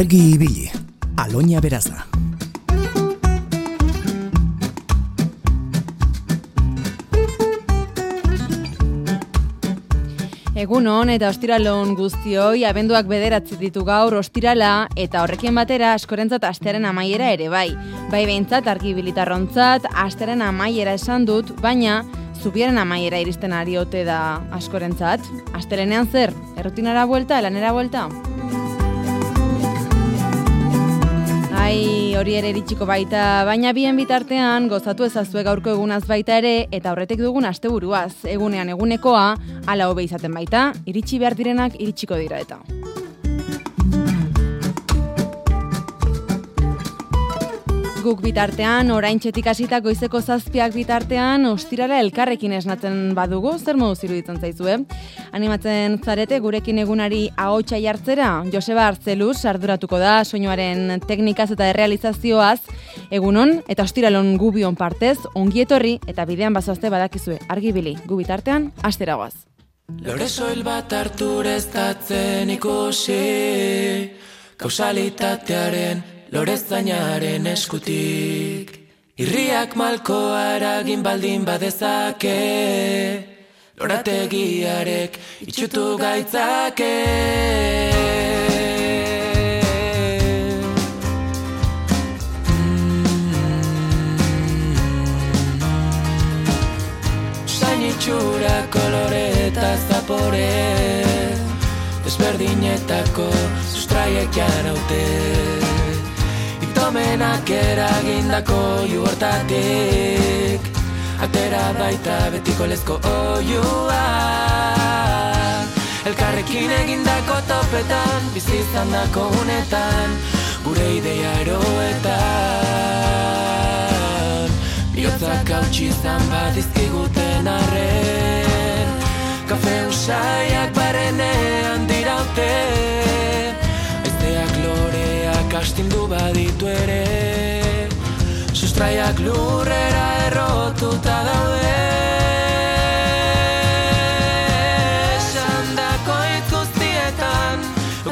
Argi ibili, aloña beraza. Egun hon eta ostiralon guztioi, abenduak bederatzi ditu gaur ostirala eta horrekin batera askorentzat astearen amaiera ere bai. Bai behintzat argi bilitarrontzat, astearen amaiera esan dut, baina zubiaren amaiera iristen ari ote da askorentzat. Astelenean zer, errutinara buelta, elanera buelta? Bai, hori ere iritsiko baita, baina bien bitartean gozatu ezazue gaurko egunaz baita ere eta horretik dugun asteburuaz. Egunean egunekoa, ala hobe izaten baita, iritsi behar direnak iritsiko dira eta. Guk bitartean, orain txetik hasita goizeko zazpiak bitartean, ostirala elkarrekin esnatzen badugu, zer modu ziruditzen zaizue. Animatzen zarete gurekin egunari ahotsa jartzera, Joseba Artzeluz arduratuko da soinuaren teknikaz eta errealizazioaz, egunon eta ostiralon gubion partez, ongietorri eta bidean bazoazte badakizue, argibili, gu bitartean, asteragoaz. Lore soil bat harturez tatzen ikusi, kausalitatearen lorez zainaren eskutik Irriak malko aragin baldin badezake. Lorategiarek itxutu gaitzake. Itxura kolore eta zapore Desberdinetako sustraiek janaute Itomenak eragindako juortatik Atera baita betiko lezko oiua. Elkarrekin egindako topetan Bizizan dako unetan Gure ideia eroetan. Biotzak hautsi izan bat izkiguten arren Kafe usaiak barenean diraute. Aizeak loreak astindu baditu ere Sustraiak lurrera errotuta daude. Esandako hitz guztietan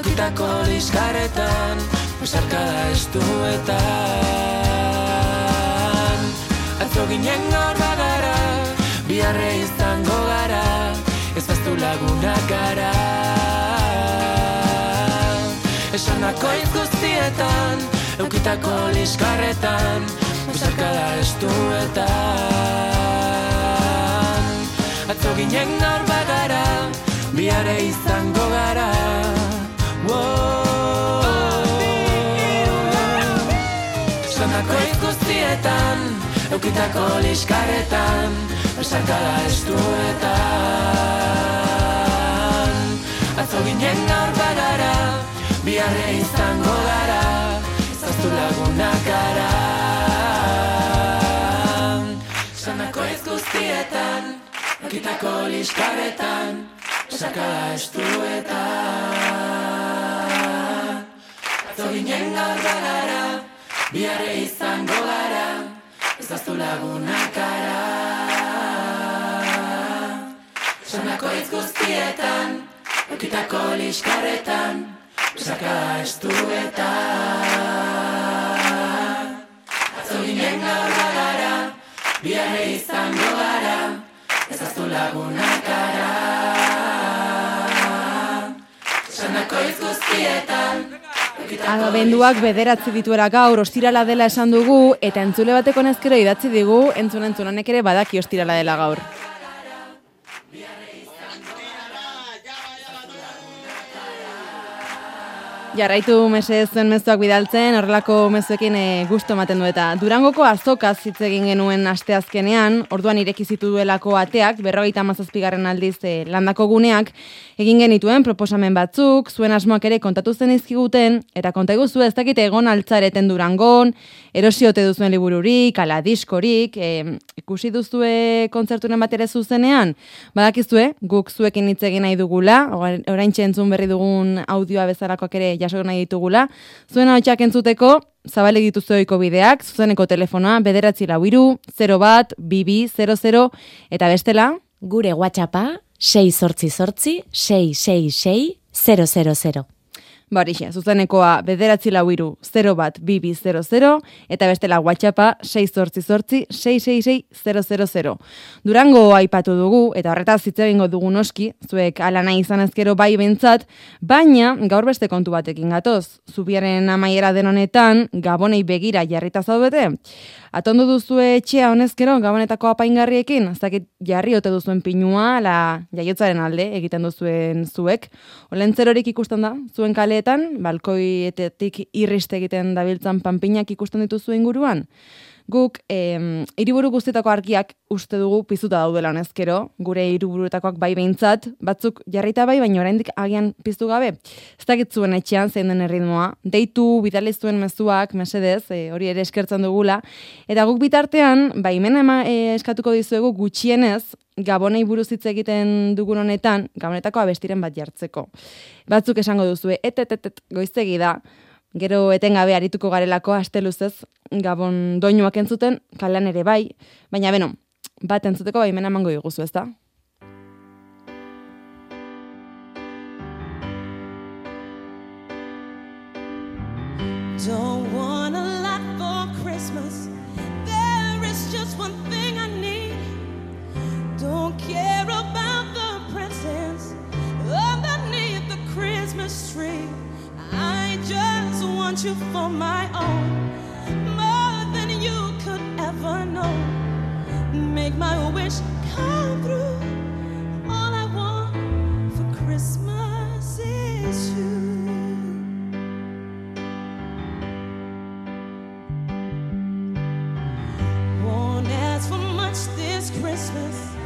Ukitako liskaretan Besarkada estuetan Atzo ginen gaur bagara Biarre izango gara Ez baztu lagunak gara Esandako hitz guztietan Eukitako liskarretan Besarkada estuetan. Atzo ginen gaur bagara Biare izango gara. Esandako hitz guztietan Eukitako liskarretan Besarkada estuetan. Atzo ginen gaur bagara Biarre izango gara Zaztu lagunak gara. Sanako ez guztietan Ekitako liskaretan Besarkada estuetan. Atzo ginen gaur bagara Biarre izango gara Zaztu lagunak gara. Sanako ez guztietan Ekitako liskaretan Besarkada estuetan Atzo ginen gaur bagara Biarre izango gara Ezaztu lagunak gara Sanako hitz guztietan Abenduak bederatzi dituera gaur ostirala dela esan dugu eta entzule bateko nezkero idatzi digu entzun entzun honek ere badaki ostirala dela gaur. Jarraitu mese zuen mezuak bidaltzen, horrelako mezuekin e, gusto ematen du eta. Durangoko azokaz hitz egin genuen asteazkenean, orduan ireki zituelako ateak, berrogeita mazazpigarren aldiz e, landako guneak, egin genituen proposamen batzuk, zuen asmoak ere kontatu zen izkiguten, eta konta iguzu ez dakite egon altzareten Durangon, erosiote duzuen libururik, ala diskorik, e, ikusi duzue kontzerturen bat ere zuzenean, badakizue, guk zuekin hitz egin nahi dugula, orain entzun berri dugun audioa bezalakoak ere jaso nahi ditugula. Zuen hau entzuteko, zabale dituzu oiko bideak, zuzeneko telefonoa, bederatzi lau iru, 0 bat, bibi, 00, eta bestela? Gure WhatsAppa, 6 sortzi sortzi, 6 6 6 000. Barixe, zuzenekoa bederatzi lau iru 0 bat bibi 00 eta bestela whatsappa 6 sortzi sortzi 666 Durango aipatu dugu eta horretaz hitz egingo dugu noski, zuek ala nahi izan ezkero bai bentzat, baina gaur beste kontu batekin gatoz. Zubiaren amaiera den honetan, gabonei begira jarrita zaudete. Atondo duzu etxea honezkero gabonetako apaingarriekin, ez jarri ote duzuen pinua, la jaiotzaren alde egiten duzuen zuek. Olentzerorik ikusten da, zuen kaleetan, balkoietetik irriste egiten dabiltzan panpinak ikusten dituzu inguruan. Guk, eh, iriburu guztietako argiak uste dugu pizuta daudela honezkero, gure iriburuetakoak bai behintzat, batzuk jarrita bai, baina oraindik agian piztu gabe. Ez dakit zuen etxean zein den erritmoa, deitu, bidali zuen mezuak, mesedez, e, hori ere eskertzen dugula, eta guk bitartean, bai hemen ema, e, eskatuko dizuegu gutxienez, gabonei buruz hitz egiten dugun honetan, gabonetako abestiren bat jartzeko. Batzuk esango duzue, et goiztegi da, Gero etengabe arituko garelako asteluzez gabon doinuak entzuten, kalan ere bai, baina beno, bat entzuteko bai mena mango iguzu, ez da? Don't want a lot for Christmas. There is just one thing I need. Don't care about the presents. Underneath the Christmas tree want you for my own, more than you could ever know. Make my wish come through. All I want for Christmas is you. Won't ask for much this Christmas.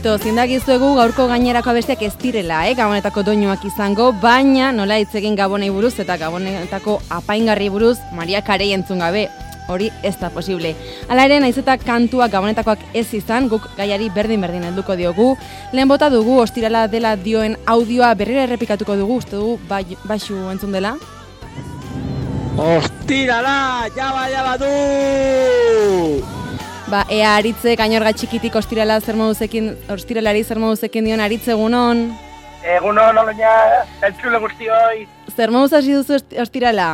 True. Listo, zindagizuegu gaurko gainerako besteak ez direla, eh? Gabonetako doinuak izango, baina nola hitz egin gabonei buruz eta gabonetako apaingarri buruz Maria Karei entzun gabe. hori ez da posible. Hala ere, naiz eta kantuak gabonetakoak ez izan, guk gaiari berdin-berdin helduko diogu. Lehen bota dugu, ostirala dela dioen audioa berriro errepikatuko dugu, uste dugu, bai, baixu entzun dela? Ostirala, jaba, jaba du! Ba, ea aritze, kainorga txikitik ostirala zer moduzekin, ostiralari zer moduzekin dion aritze egunon. Egunon, oloña, entzule guztioi. Zer moduz hasi duzu ost- ostirala?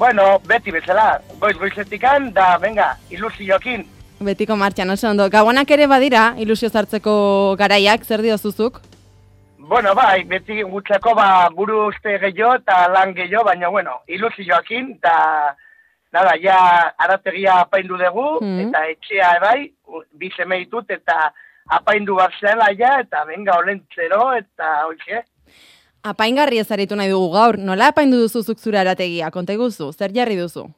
Bueno, beti bezala, goiz goizetikan, da, venga, ilusiokin. Betiko martxan, oso ondo. Gabonak ere badira, ilusio zartzeko garaiak, zer diozuzuk? Bueno, bai, beti gutzako ba, buru uste gehiago eta lan gehiago, baina, bueno, ilusioakin, eta, nada, ja, arategia apaindu dugu, Mm. eta etxea bai, bi seme ditut, eta apaindu bat zela ja, eta venga, olentzero, eta, oixe, Apaingarri ez aritu nahi dugu gaur, nola apaindu duzu zuk zure arategia, konta iguzu, zer jarri duzu?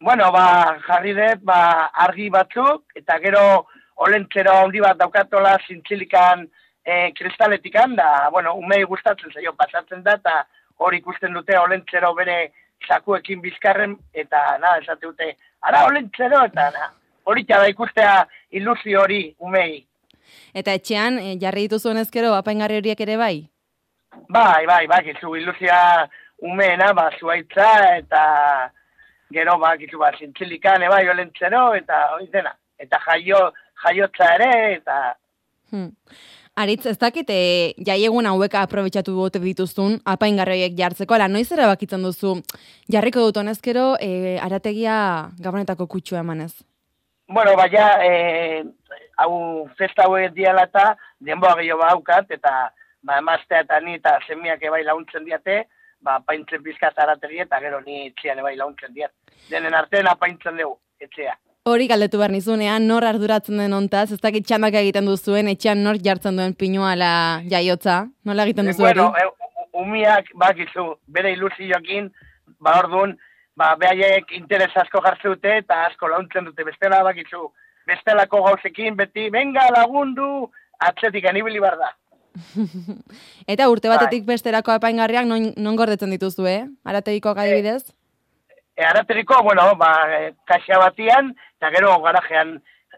Bueno, ba, jarri dut, ba, argi batzuk, eta gero olentzero handi bat daukatola zintzilikan e, kristaletikan, da, bueno, umei gustatzen zaio pasatzen da, eta hori ikusten dute olentzero bere sakuekin bizkarren, eta, na, esate dute, ara olentzero, eta, na, hori da ikustea ilusio hori umei. Eta etxean, eh, jarri dituzu ezkero apaingarri horiek ere bai? Bai, bai, bai, gizu ilusia umeena, ba, zuaitza, eta gero, ba, gizu, ba, zintzilikan, bai, olentzero, eta hori dena. Eta jaio, jaiotza ere, eta Hmm. Aritz, ez dakit, e, jaiegun hauek aprobetsatu bote dituzun, apaingarri horiek jartzeko, ala noiz erabakitzen duzu, jarriko dut honezkero, e, arategia gabonetako kutsua emanez. Bueno, baina, e, hau festa hauek diala eta denboa gehiago baukat, eta ba, emaztea eta ni eta semiak ebai launtzen diate, ba, paintzen bizkat arategi eta gero ni etxean ebai launtzen diat. Denen artean apaintzen dugu, etxea. Hori galdetu behar nizunean, nor arduratzen den ontaz, ez dakit txandak egiten duzuen, etxean nor jartzen duen pinuala jaiotza, nola egiten duzu hori? bueno, e, u- umiak bakizu, bere ilusioekin, ba orduan, ba behaiek interes asko jartzen dute eta asko launtzen dute bestela bakizu. Bestelako gauzekin beti, venga lagundu, atzetik anibili bar da. Eta urte Bai. batetik besterako apaingarriak non, non gordetzen dituzu, eh? Arategiko adibidez? E, arateriko, bueno, ba, e, kaxa batian, eta gero garajean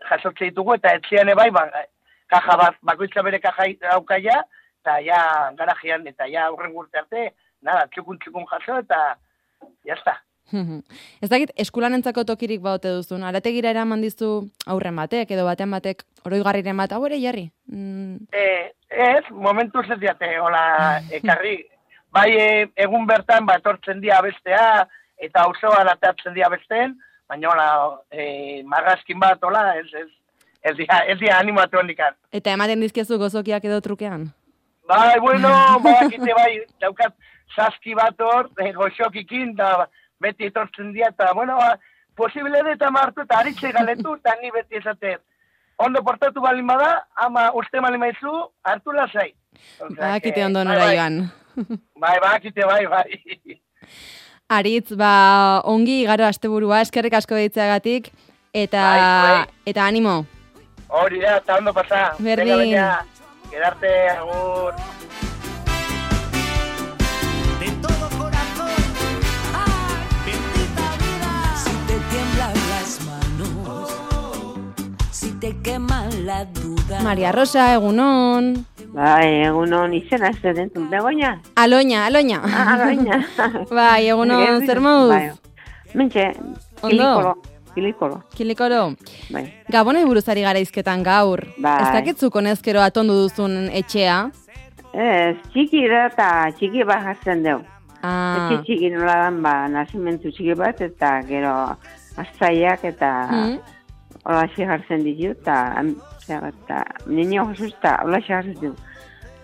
jasotze ditugu, eta etxean ebai, ba, kaja bat, bakoitza bere kaja daukaia, eta ja garajean, eta ja aurren urte arte, nada, txukun txukun jaso, eta jazta. ez dakit, eskulanentzako tokirik baute duzun, arategira eraman dizu aurren batek, edo baten batek, oroigarriren bat, hau ere jarri. Mm, E, ez, momentu ez diate, hola, ekarri, bai e, egun bertan, ba, etortzen dia bestea, eta osoan atatzen dia besteen, baina hola, e, marrazkin bat, hola, ez, ez, ez dia, ez dia animatu handikan. eta ematen dizkiezu gozokiak edo trukean. Bai, bueno, badakite bai, daukat saski bat hor, e, goxokikin, da beti etortzen dia, eta, bueno, ba, posible dut amartu, eta aritxe galetu, eta ni beti esaten. Ondo portatu balin bada, ama uste balin maizu, hartu lasai. Badakite que, ondo bai, nora bai. joan. Bai, badakite, bai, bai. Aritz, ba, ongi igaro asteburua, eskerrik asko deitzeagatik, eta, Bai, bai. eta animo. Hori da, eta ondo pasa. Berdin. Venga, venga, quedarte, agur. de todo corazón. ¡Ay, bendita vida! Si te tiemblan las manos, si te queman la duda. Maria Rosa, egunon. Bai, egunon izena ez entzun, begoña? Aloña, aloña. Ah, begoña. bai, egunon, zer moduz? Bai. Mentxe, kilikolo, kilikolo, Kilikoro, bai. Gabonai buruzari gara izketan gaur. Bai. Ez dakitzuk honezkero atondu duzun etxea. Ez, txiki da eta txiki bat jartzen dugu. Ah, Etxe txiki nola dan, ba, nazimentu txiki bat, eta gero aztaiak eta hmm. Hola jartzen ditu, eta, eta nino josuz, eta hola jartzen ditu.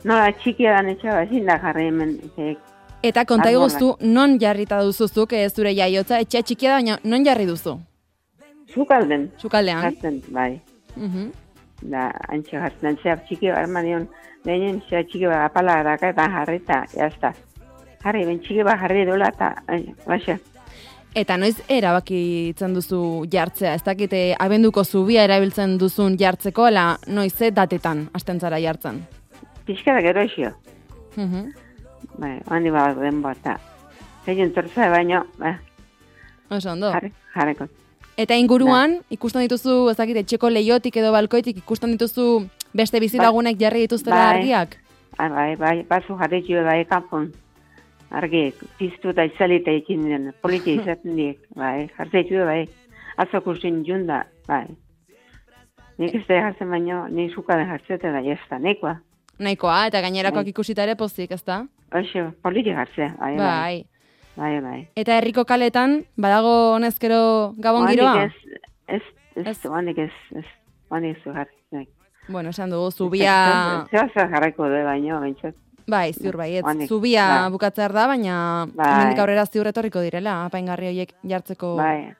Nola txikia dan etxe bat, ezin da jarri hemen, ze, Eta konta iguzu, non jarrita duzuzuk ez zure jaiotza, etxea txikia da, baina non jarri duzu? zukalden, Sukaldean. jartzen, bai. Mhm. da antxe jartzen, zer txiki armanion, lehenen zer txiki bat apala eta jarri eta jazta. Jarri, ben txiki bat jarri dola eta, ai, baixa. Eta noiz erabakitzen duzu jartzea, ez dakite abenduko zubia erabiltzen duzun jartzeko, ala noiz ze datetan hasten zara jartzen. Pixka da gero esio, Mhm. bai, handi bat den bat, eta. Egin torza baino, ba, Oso ondo. jarri, jarriko. Eta inguruan, ikusten dituzu, ezakit, etxeko leiotik edo balkoitik, ikusten dituzu beste bizilagunek jarri dituztela Bai. argiak? Ah, bai, bai, batzu jarri bai kanpon. Argi, piztu eta itzalita ekin den, politia izaten diek, bai, jarri jo bai. Atzo kusin junda, bai. Nik ez da jartzen baino, nik zuka da jartzete da, jazta, nekoa. Nahikoa, eta gainerakoak Bai. ikusita ere pozik, ezta? Oixo, politia jartzea, bai, bai, Bai. bai, bai. Eta herriko kaletan, badago honezkero gabon giroa? Ez, ez, ez, Ez. oanik ez, ez, oanik ez. Bueno, esan dugu, zubia... Zer jarrako du baino, bentsat. Bai, ziur bai, ez. Oanik, Zubia bai. bukatzear da, baina Bai. hemendik aurrera ziur etorriko direla, apaingarri horiek jartzeko... Bai,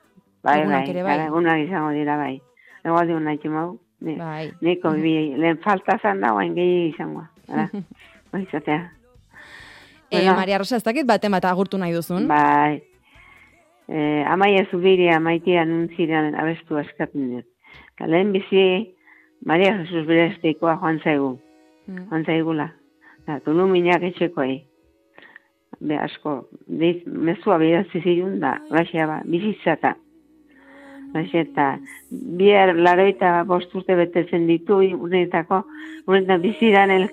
bai, bai, ere bai. gara, egunak izango dira, bai. Nahi txumau, ni, Bai. niko bi, lehen falta zan da, guain gehi izango. Ara, bai, izatea. E, Bueno. Maria Rosa, ez dakit baten bat agurtu nahi duzun? Bai. Eh, amaia zubiria maitea nuntzirean abestu askatzen dut. Lehen bizi, Maria Jesus Beresteikoa joan zaigu. Mm. Joan zaigula. Eta tuluminak etxekoei. Be asko, deiz, mezua bidazti zirun da, laxea ba, bizitzata. Laxea eta bihar laroita bost urte betetzen ditu, unetako, unetan bizidan el,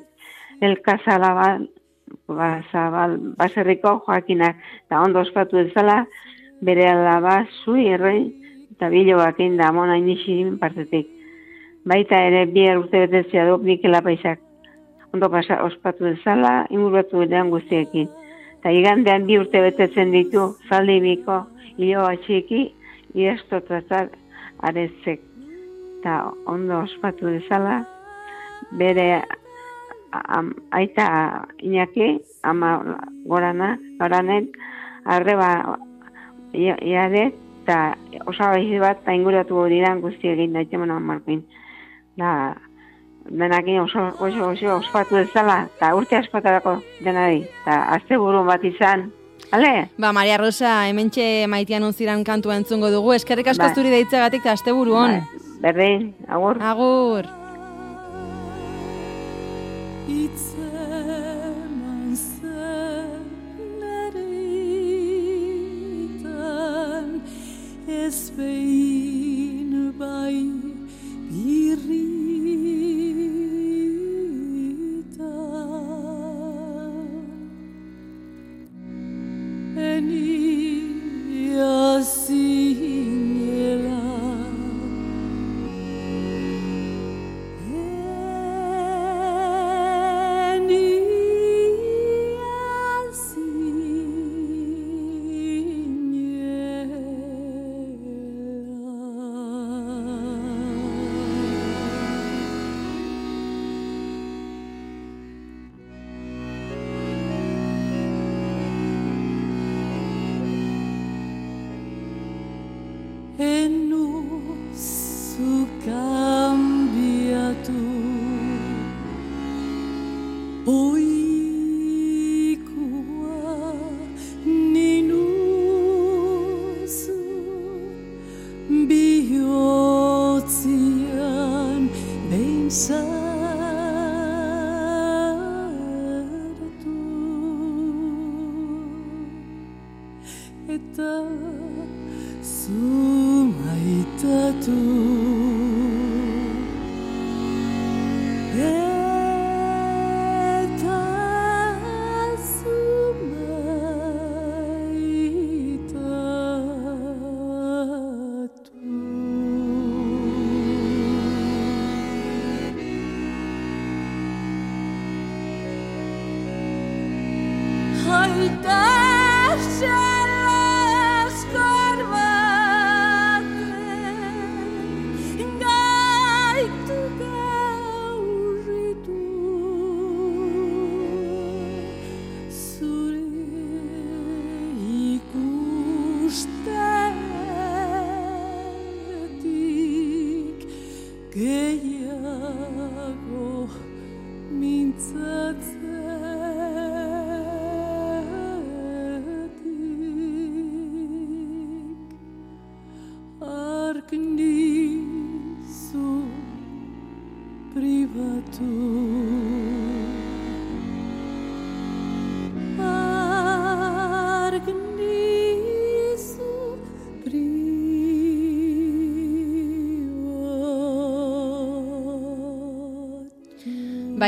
el kasala bat, ba, zabal, baserriko joakinak, eta ondo ospatu ezala, bere alaba, zui erroi, eta biloak da amona inixirin partetik. Baita ere bihar urte betetzea du Mikel Apaisak. Ondo pasa, ospatu ezala, inguratu edan guztiekin. Eta igandean bi urte betetzen ditu, zaldi biko, hiloa txiki, iesto tratar arezek. Eta ondo ospatu dezala, bere am, aita Iñaki, ama gorana, goranen, arreba iare, eta osabaizi bat, eta inguratu diran guzti egin da, itxemona markoin. Da, denakin oso, oso, oso ospatu dezala, eta urte askotarako denari, eta azte bat izan, ale? Ba, Maria Rosa, hementxe maitean unziran kantua entzungo dugu. Eskerrik asko Bai. zuri deitzagatik eta asteburu hon. Bai, Berdin, agur. Agur. Ez behin bai birritan veni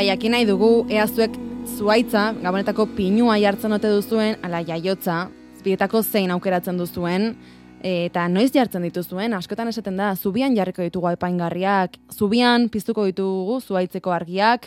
Bai, jakin nahi dugu, ea zuek zuaitza, gabonetako pinua jartzen ote duzuen, ala jaiotza, bietako zein aukeratzen duzuen, eta noiz jartzen dituzuen, askotan esaten da, zubian jarriko ditugu apaingarriak, zubian piztuko ditugu zuaitzeko argiak,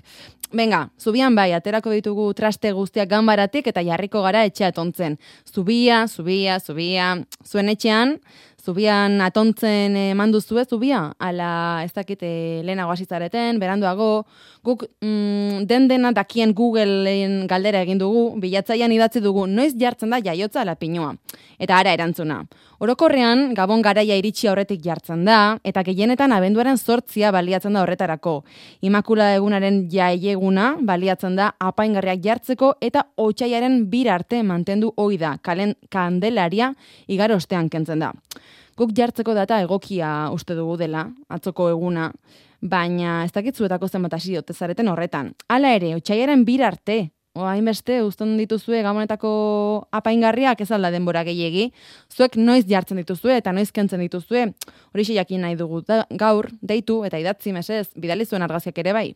Venga, zubian bai, aterako ditugu traste guztiak ganbaratik eta jarriko gara etxea etontzen. Zubia, zubia, zubia, zuen etxean, zubian atontzen eman duzue zubia, ala ez dakit eh, lehenago hasizareten, beranduago, guk mm, den dena dakien Googleen galdera egin dugu, bilatzaian idatzi dugu, noiz jartzen da jaiotza ala pinua. Eta ara erantzuna. Orokorrean, gabon garaia iritsi aurretik jartzen da, eta gehienetan abenduaren sortzia baliatzen da horretarako. Imakula egunaren jaieguna baliatzen da apaingarriak jartzeko eta otxaiaren bir arte mantendu hoi da, kalen kandelaria igar ostean kentzen da. Guk jartzeko data egokia uste dugu dela, atzoko eguna, baina ez dakitzuetako zenbat hasi zareten horretan. Hala ere, otxaiaren bir arte, Oain beste, uston dituzue gamonetako apaingarriak ez alda denbora gehiegi. Zuek noiz jartzen dituzue eta noiz kentzen dituzue. Hori jakin nahi dugu da, gaur, deitu eta idatzi mesez, bidali zuen argaziak ere bai.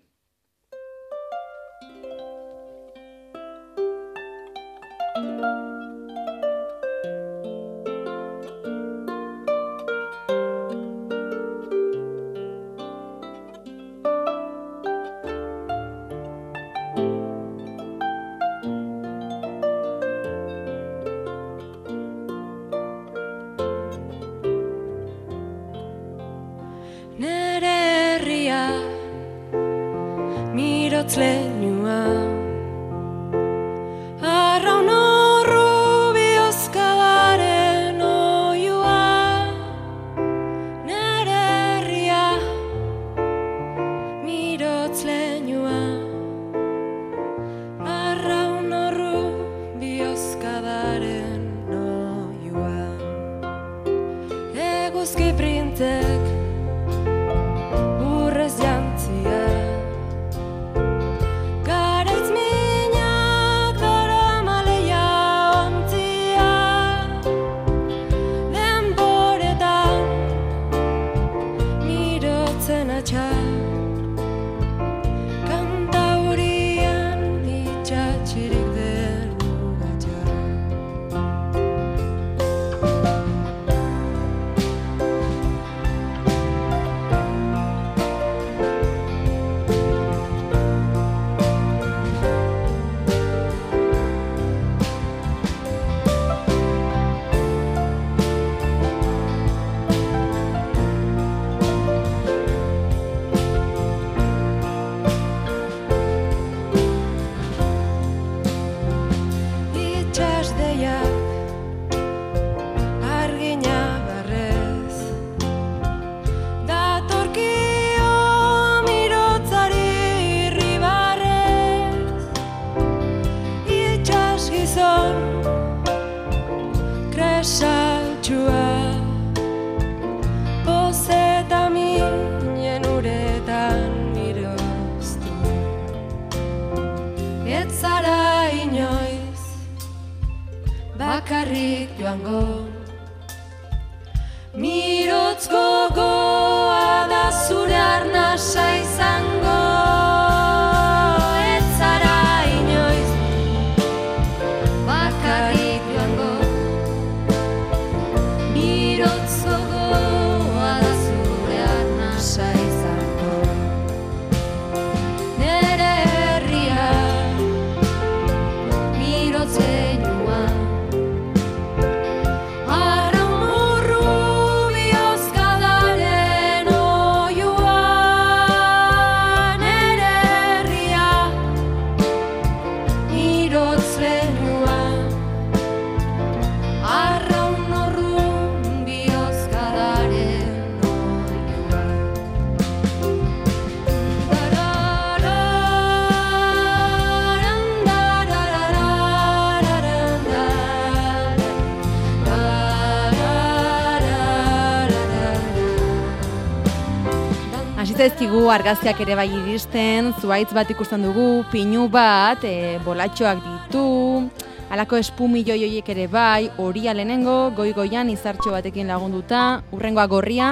Zaizkigu argazkiak ere bai iristen, zuaitz bat ikusten dugu, pinu bat, e, bolatxoak ditu, Alako espumillo joiek ere bai, horia lehenengo, goi-goian izartxo batekin lagunduta, urrengoa gorria,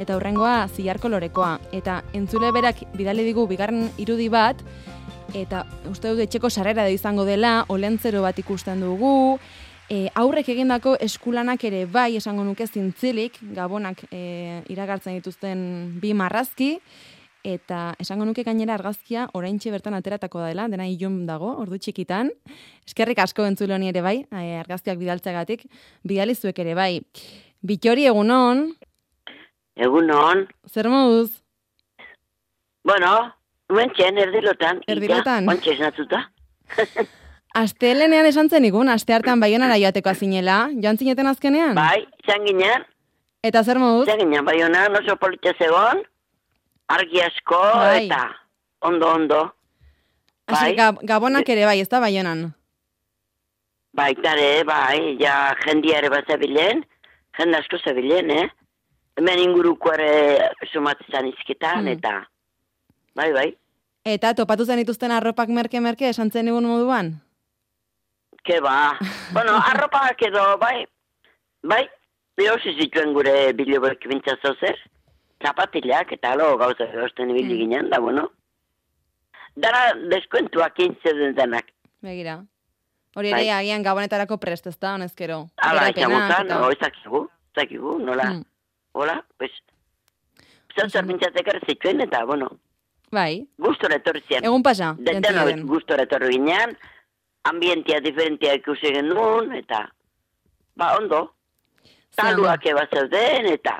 eta urrengoa zilar kolorekoa. Eta entzule berak bidali digu bigarren irudi bat, eta uste dut etxeko sarrera da izango dela, olentzero bat ikusten dugu, e, aurrek egindako eskulanak ere bai esango nuke zintzilik, gabonak e, iragartzen dituzten bi marrazki, eta esango nuke gainera argazkia oraintxe bertan ateratako dela, dena ilun dago, ordu txikitan. Eskerrik asko entzule honi ere bai, e, argazkiak bidaltzeagatik, bidali zuek ere bai. Bitori egunon, Egunon. zer moduz? Bueno, nuentxen erdilotan. Erdilotan? Ontxe esnatuta. Astelenean esan zen igun, aste hartan baionara joateko azinela, joan zineten azkenean? Bai, izan ginen, Eta zer moduz? izan ginen, bai hona, oso polita zegoen, argi asko, Bai. eta ondo, ondo. Asi, bai. gab- gabonak ere bai, ez da baionan. Baitare, bai, ja jendia ere bat zebilen, jende asko zebilen, eh? Hemen inguruko ere sumatzen izketan, Hmm. eta, bai, bai, Eta topatu zen dituzten arropak merke-merke esan zen egun moduan? Ke ba. bueno, arropak edo, bai, bai, Biosi zituen gure bilobek bintzazo zer, zapatilak eta alo gauza erosten ibili ginen, da, bueno. Dara deskuentuak intzeden denak. Begira. Hori ere Bai. agian gabonetarako prest, ez da, honezkero. Hala, eta- no, ezakigu, ezakigu, nola, Mm. hola, pues, zer bintzatek zituen eta, bueno, Bai, gustora etorri zian. egun pasa, De- jentzi Denok den. gustora etorri ginen, ambientia diferentia ikusi genuen, eta, ba, ondo, taluak eba zeuden, eta,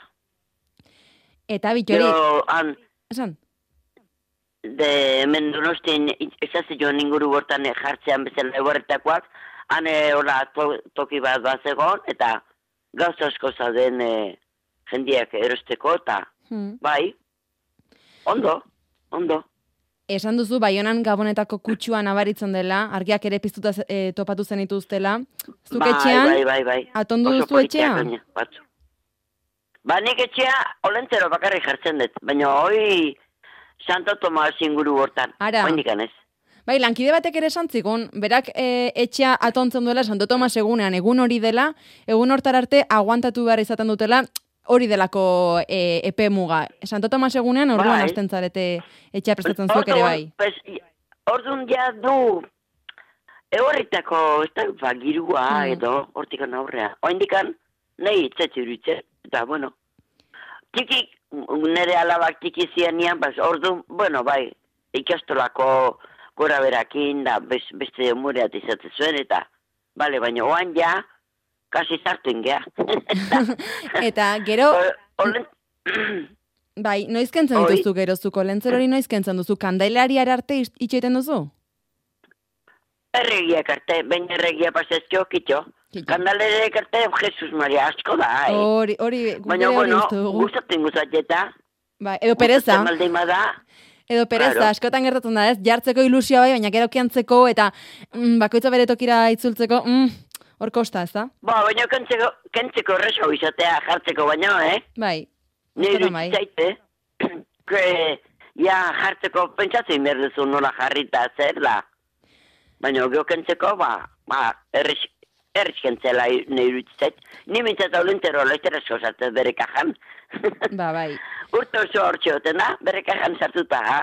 Eta bitori, gero, han, esan, de hemen donostin ezazi joan inguru bortan eh, jartzean bezala eguerretakoak, han eh, hola to, toki bat zegoen, eta gauza asko zauden eh, jendiak erosteko, eta hmm. bai, ondo, ondo. Esan duzu baionan gabonetako kutsua nabaritzen dela, argiak ere piztuta e, topatu zen ituztela. Zuk bai, etxean, bai, bai, bai. atondu duzu etxea? gaina, batzu. Ba, nik etxea olentzero bakarrik jartzen dut, baina hoi Santo Tomas inguru hortan. Ara. Anez. Bai, lankide batek ere esan zigun, berak e, etxea atontzen duela Santo Tomas egunean, egun hori dela, egun hortar arte aguantatu behar izaten dutela, hori delako e, epe muga. Santo Tomas egunean, orduan Bai. hasten zarete etxea prestatzen zuek ere bai. Pues, orduan ja du ehorritako, ez da, ba, girua Mm. edo hortikan aurrea. Oindikan, nahi itzatzi duritze, eta bueno. Txiki, nire alabak txiki zianian, bas, orduan, bueno, bai, ikastolako gora berakin, da, bes, beste mureat izaten zuen, eta, bale, baina oan ja, kasi zartu ingea. Eta gero, Olen, bai, noiz kentzen dituzu gero zuko, lentzer hori noiz kentzen duzu, kandailariar arte itxoiten duzu? erregiak arte, baina erregia pasezkio, kitxo. Kandalerek arte, Jesus Maria, asko da, eh? Hori, hori, Baina, bueno, gustatzen guzatieta. Bai, edo pereza, bada, edo pereza, Claro. askotan gertatzen da ez, jartzeko ilusioa bai, baina gero kiantzeko eta mm, bakoitza bere tokira itzultzeko, mm, hor kosta, ez da? ba, baina kentzeko, kentzeko erreso izatea jartzeko baino, eh? Bai, Nire bai. zaite, que, ja, jartzeko pentsatu behar duzu nola jarrita zer da. Baina, gero kentzeko, ba, ba, errex, errex kentzela nire zait. Ni mintzat olentero leitera sartzen bere kajan. Ba, bai. Urte oso hor txoten da, bere kajan sartuta, ha?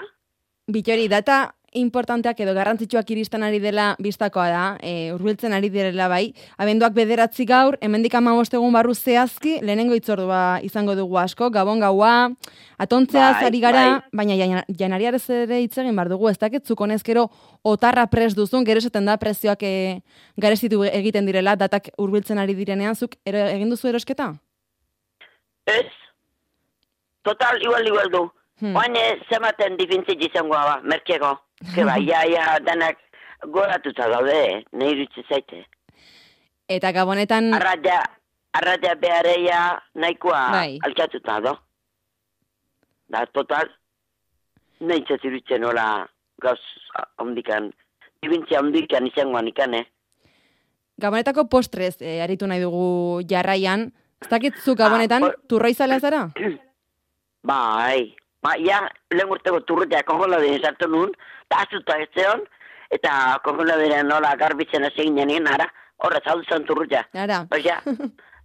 Bitori, data importanteak edo garrantzitsuak iristen ari dela bistakoa da, e, urbiltzen ari direla bai. Abenduak bederatzi gaur, hemendik amabost egun barru zehazki, lehenengo itzordua izango dugu asko, gabon gaua, atontzeaz Bai, ari gara, bai. baina jana- janariarez ere hitz egin bar dugu, ez dakit zuk honezkero otarra pres duzun, gero esaten da prezioak e, garestitu egiten direla, datak urbiltzen ari direnean, zuk ero, egin duzu erosketa? Ez. Total, igual, igual du. Hmm. Oain ez, zematen difintzi izangoa ba, merkego. Ke ba, ja, ja, danak goratuta daude, eh? nahi irutze zaite. Eta gabonetan, Arratia, arratia behareia nahikoa Bai. altxatuta do. Da, total, nahi irutzen nola gauz ondikan, difintzi ondikan izangoan ikan, eh? gabonetako postrez e, aritu nahi dugu jarraian, ez dakit zuk gabonetan, Ah, por- turroizalea zara? Bai, ba, ja, lehen urteko turruteak ongola den sartu nun, eta azuta ez zeon, Eta bere nola garbitzen hasi ginen ara, horra zaudu zen turrutia. Ara. Baina,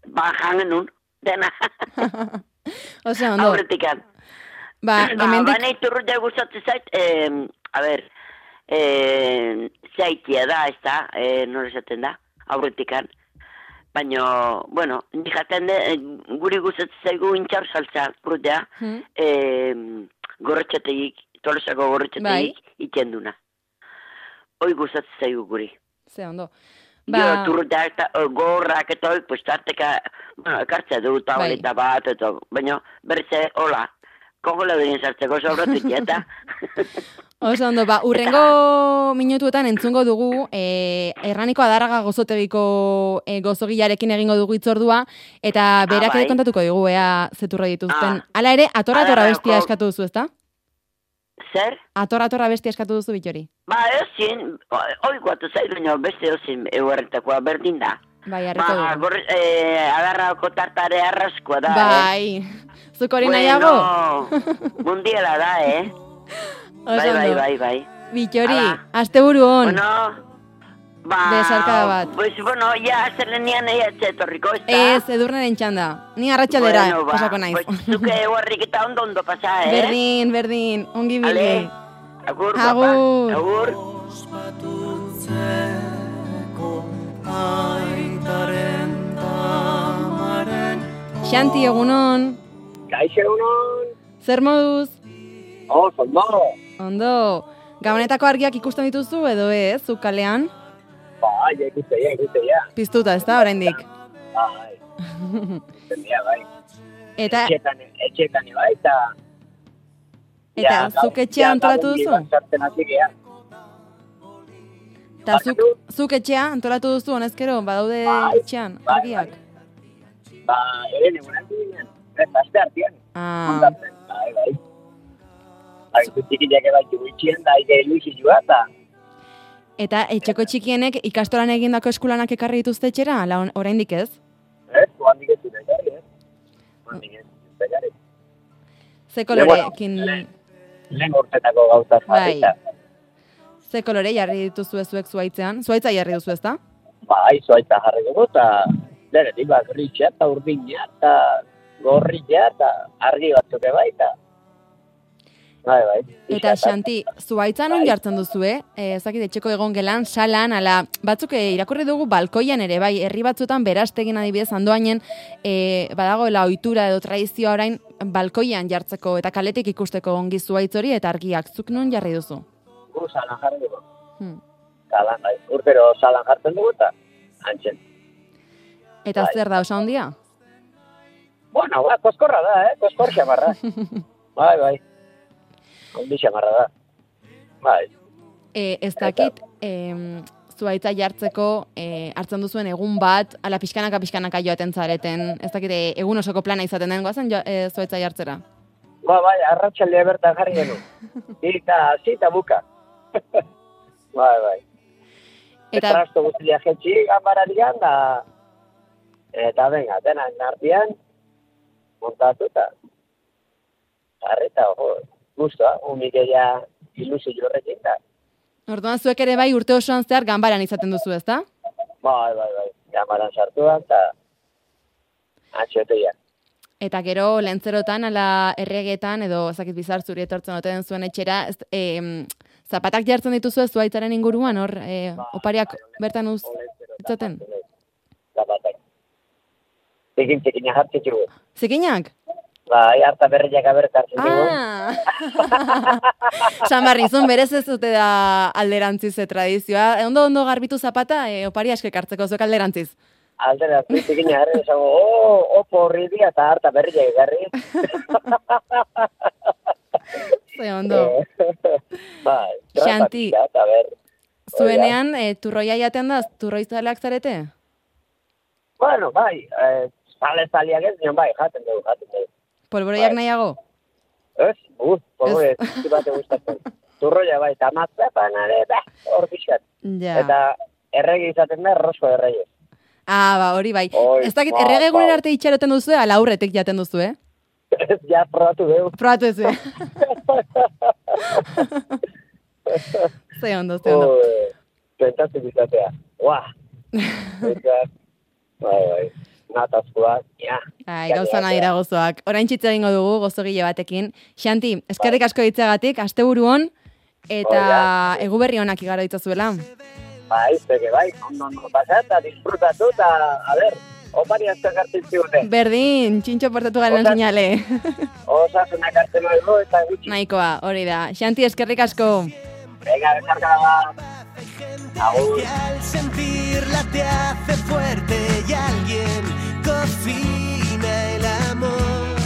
ba, jangen nun, dena, Oso, ondo. aurretikan. Ba, Ba, hemendik, ba, nahi turrutia gustatzen zait, eh, a ber, eh, zaitia da, ez da, eh, nola esaten da, aurretikan. Baina, bueno, ni jaten de, eh, guri gustatzen zaigu intxar saltza, turrutia, Hmm? eh, gorrotxategik, tolosako gorrotxategik, Bai. ikenduna. Hoi gustatzen zaigu guri. ze ondo. Ba... Jo, turruta eta gorrak eta hoi, pues tarteka, bueno, ekartzea du tableta bat, eta, baina berze, hola, kogola duen sartzeko sobratu eta, oso ondo, ba, urrengo minutuetan entzungo dugu, e, erraniko adarraga gozotegiko e, gozogilarekin egingo dugu itzordua, eta berak ere bai. kontatuko digu, ea zeturra dituzten. Ah. Hala ere, atorra Adarragako- bestia eskatu duzu, ezta? zer? Atorra atorra bestia eskatu duzu bitori. Ba, ezin, hoi guatu zaitu, baina beste ezin euerretakoa berdin da. Bai, harriko Ba, dugu. gor, eh, adarrako tartare arraskoa da, eh? Bai, zuk hori nahiago? Bueno, mundiala da, eh? Bai, bai, bai, bai. Bitori, Hala. asteburu on. Bueno, ba... Besarkada bat. Pues, bueno, ja, azerlenian ea etxetorriko, ez da? Ez, edurneren txanda. Ni arratsaldera Bueno, ba, pasako naiz. Pues, zuke eguarrik eta ondo ondo pasa, eh? Berdin, berdin, ongi Ale, bildi. agur, Agur. papa, agur. Ospatutzeko aitaren tamaren Xanti egunon, Kaixo egunon, zer moduz? oh, zondo, Ondo, gabonetako argiak ikusten dituzu edo ez, zuk kalean? bai, ikuste ja, ikuste ja, Piztuta, ez da, oraindik. bai, bai, Eta, etxetan, etxetan, bai, eta... eta Ja, zuk etxea antolatu duzu? Eta zuk, zuk etxea antolatu duzu, honezkero, badaude Bai, etxean, bai, argiak? Ba, ere, negunan ginen, ez, aste artean, Ah, bai, bai. Bai, txikiak bai, juitxien, da, luizi joa, eta... eta etxeko txikienek ikastolan egindako eskulanak ekarri dituzte etxera, ala oraindik ez? Ez, oandik ez dut ekarri, ez? Oandik ez dut ekarri. Ze bueno, kolorekin, Lehen urtetako gauzaz Bai. ze kolore jarri dituzu zuek zuaitzean? Zuaitza jarri duzu, ezta? Bai, zuaitza jarri dugu, eta... Lehen, ba, gritxa, eta urdina, eta gorria, eta argi batzuk bai, eta... Bai, bai. Eta Xanti, zuaitza non Bai. jartzen duzu, eh? Eh, Ez dakit etxeko egon gelan, salan, ala, batzuk eh, irakurri dugu balkoian ere, bai, herri batzuetan berastegin adibidez andoainen, eh, badagoela ohitura edo tradizioa orain balkoian jartzeko eta kaletik ikusteko ongi zuaitz hori eta argiak, zuk non jarri duzu? Gu salan jarri dugu. Hmm. Salan, bai. Urtero salan jartzen dugu, eta... Antzen. Eta Bai. zer da, osa handia? Bueno, ba, koskorra da, eh? Koskor xamarra. bai, bai. Ondi xamarra da. Bai. E, ez dakit, em, zuaitza jartzeko e, hartzen duzuen egun bat, ala pixkanaka pixkanaka joaten zareten, ez dakit, e, egun osoko plana izaten den, goazen jo, e, zuaitza jartzera? Ba, bai, arratsaldea bertan jarri genu. Eta, eta buka. bai, bai. Eta, Trasto guztia jetxi gambararian, da... Eta venga, denak nartian, montatu eta... Jarrita, ojo, guztua, umikeia ilusio horrekin da. orduan zuek ere bai urte osoan zehar ganbaran izaten duzu, ezta? Bai, bai, bai, gambaran sartuan, eta... Atxoteia. Eta gero lentzerotan, ala erregetan, edo ezakit bizar zuri etortzen ote den zuen etxera, ez, em, zapatak jartzen dituzu ez zuaitzaren inguruan, hor, e, opariak bertan uz, itzaten? Zapatak. Tekin tekina jartzen txugu. Zikinak? Bai, harta berriak abertartzen dugu. Ah! San Barrizun berez ez dute da alderantziz e, tradizioa. E, ondo ondo garbitu zapata, e, opari askek hartzeko zuek alderantziz. Aldera, tekina jarri esango, oh, opo horri dia eta harta berriak egarri. Ze ondo. bai, Xanti. Zuenean, e, turroia jaten da, turroizaleak zarete? Bueno, bai, eh, zale zaliak ez, nion bai, jaten dugu, jaten dugu. Polboroiak Bai. nahiago? Ez, uh, pobre, ez bate gustatzen. Turroia bai, eta mazpepan, ere, bah, hor pixkat. Ja. Eta erregi izaten da, errosko erregi. Ah, ba, hori bai. Oi, ez dakit, ba, errege egunen ba. arte itxaroten duzu, ala aurretik jaten duzu, eh? Ez, ja, probatu dugu. Probatu ez, eh? Ze ondo, ze ondo. Pentatzen izatea. Ua! Eta, bai, bai. Natazkoak, ja. Ai, gauza nahi dira gozoak. Orain txitze egingo dugu gozogile batekin. Xanti, eskerrik asko ditzagatik, asteburu hon, eta Hola. egu berri honak igaro ditzazuela. Bai, zeke bai, ondo ondo pasata, disfrutatu, eta, a ber, opari azkak hartzen. Berdin, txintxo portatu garen sinale. Osasunak hartzen dugu, eta gutxi. Nahikoa, hori da. Xanti, eskerrik asko. Venga, besarkada bat. Agur. Y al sentirla te hace fuerte y alguien cocina el amor.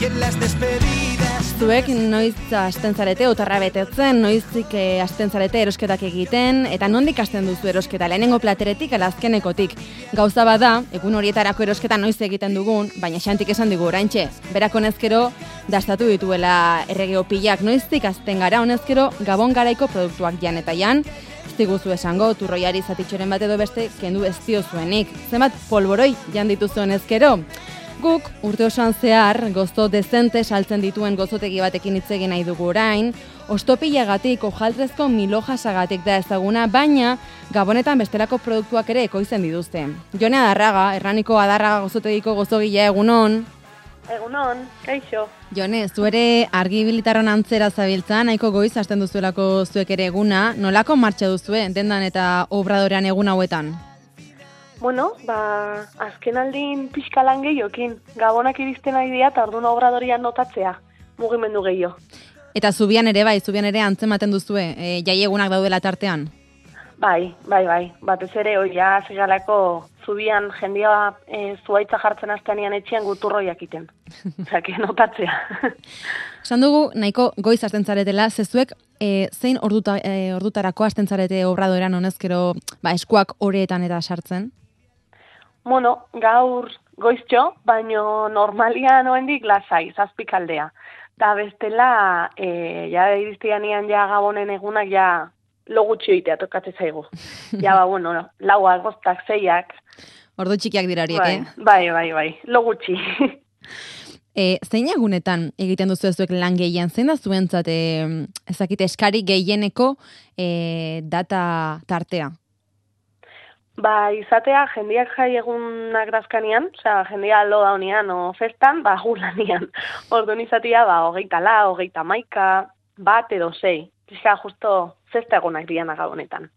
Y en las despedidas Zuek noiz hasten zarete, otarra betetzen, noizik eh, hasten zarete erosketak egiten, eta nondik hasten duzu erosketa, lehenengo plateretik, ala azkenekotik. Gauza bada, egun horietarako erosketa noiz egiten dugun, baina xantik esan digu oraintxe, berako honezkero, dastatu dituela erregeo pilak noizik hasten gara honezkero, gabon garaiko produktuak jan eta jan, ez diguzu esango, turroiari zatitxoren bat edo beste, kendu ez diozuenik. Zenbat polboroi jan dituzu honezkero, Guk urte osoan zehar gozo dezente saltzen dituen gozotegi batekin hitz egin nahi dugu orain, ostopilagatik ojaldrezko milojasagatik da ezaguna, baina gabonetan bestelako produktuak ere ekoizen dituzte. Jone Adarraga, erraniko Adarraga gozotegiko gozogilea egunon. Egunon, kaixo. Jone, zu ere argibilitarron antzera zabiltza, nahiko goiz hasten duzuelako zuek ere eguna, nolako martxa duzue, dendan eta obradorean egun hauetan? Bueno, ba, azken aldin pixka lan gehiokin. Gabonak iristen ari dira eta orduna obradorian notatzea. Mugimendu gehiago. Eta zubian ere bai, zubian ere antzematen duzue, e, jai egunak daudela tartean. Bai, bai, bai. Batez ere, oi, ja, zigalako zubian jendia e, zuaitza jartzen aztenean etxean guturroiak iten. Zake, notatzea. Esan dugu, nahiko goiz hasten zaretela, zezuek e, zein orduta, e, ordutarako hasten zarete obradoeran honezkero ba, eskuak oreetan eta sartzen? Bueno, gaur goiztxo, baino normalian oendik lasai, zazpikaldea. Da bestela, e, ja iristianian ja gabonen egunak ja logutxo itea tokatze zaigu. ja, ba, bueno, no, lauak, bostak, zeiak. Ordu txikiak dira horiek, Bai, eh? bai, bai, bai, logutxi. E, zein egunetan egiten duzu zuek lan gehien, zein da zuentzat e, ezakite eskari gehieneko e, data tartea? Ba, izatea, jendiak jai egunak dazkanian, osea, jendia lo daunian o festan, ba, gulanian. Orduan izatea, ba, hogeita la, hogeita maika, bat edo sei. Pixka, justo, festa egunak diana gabonetan.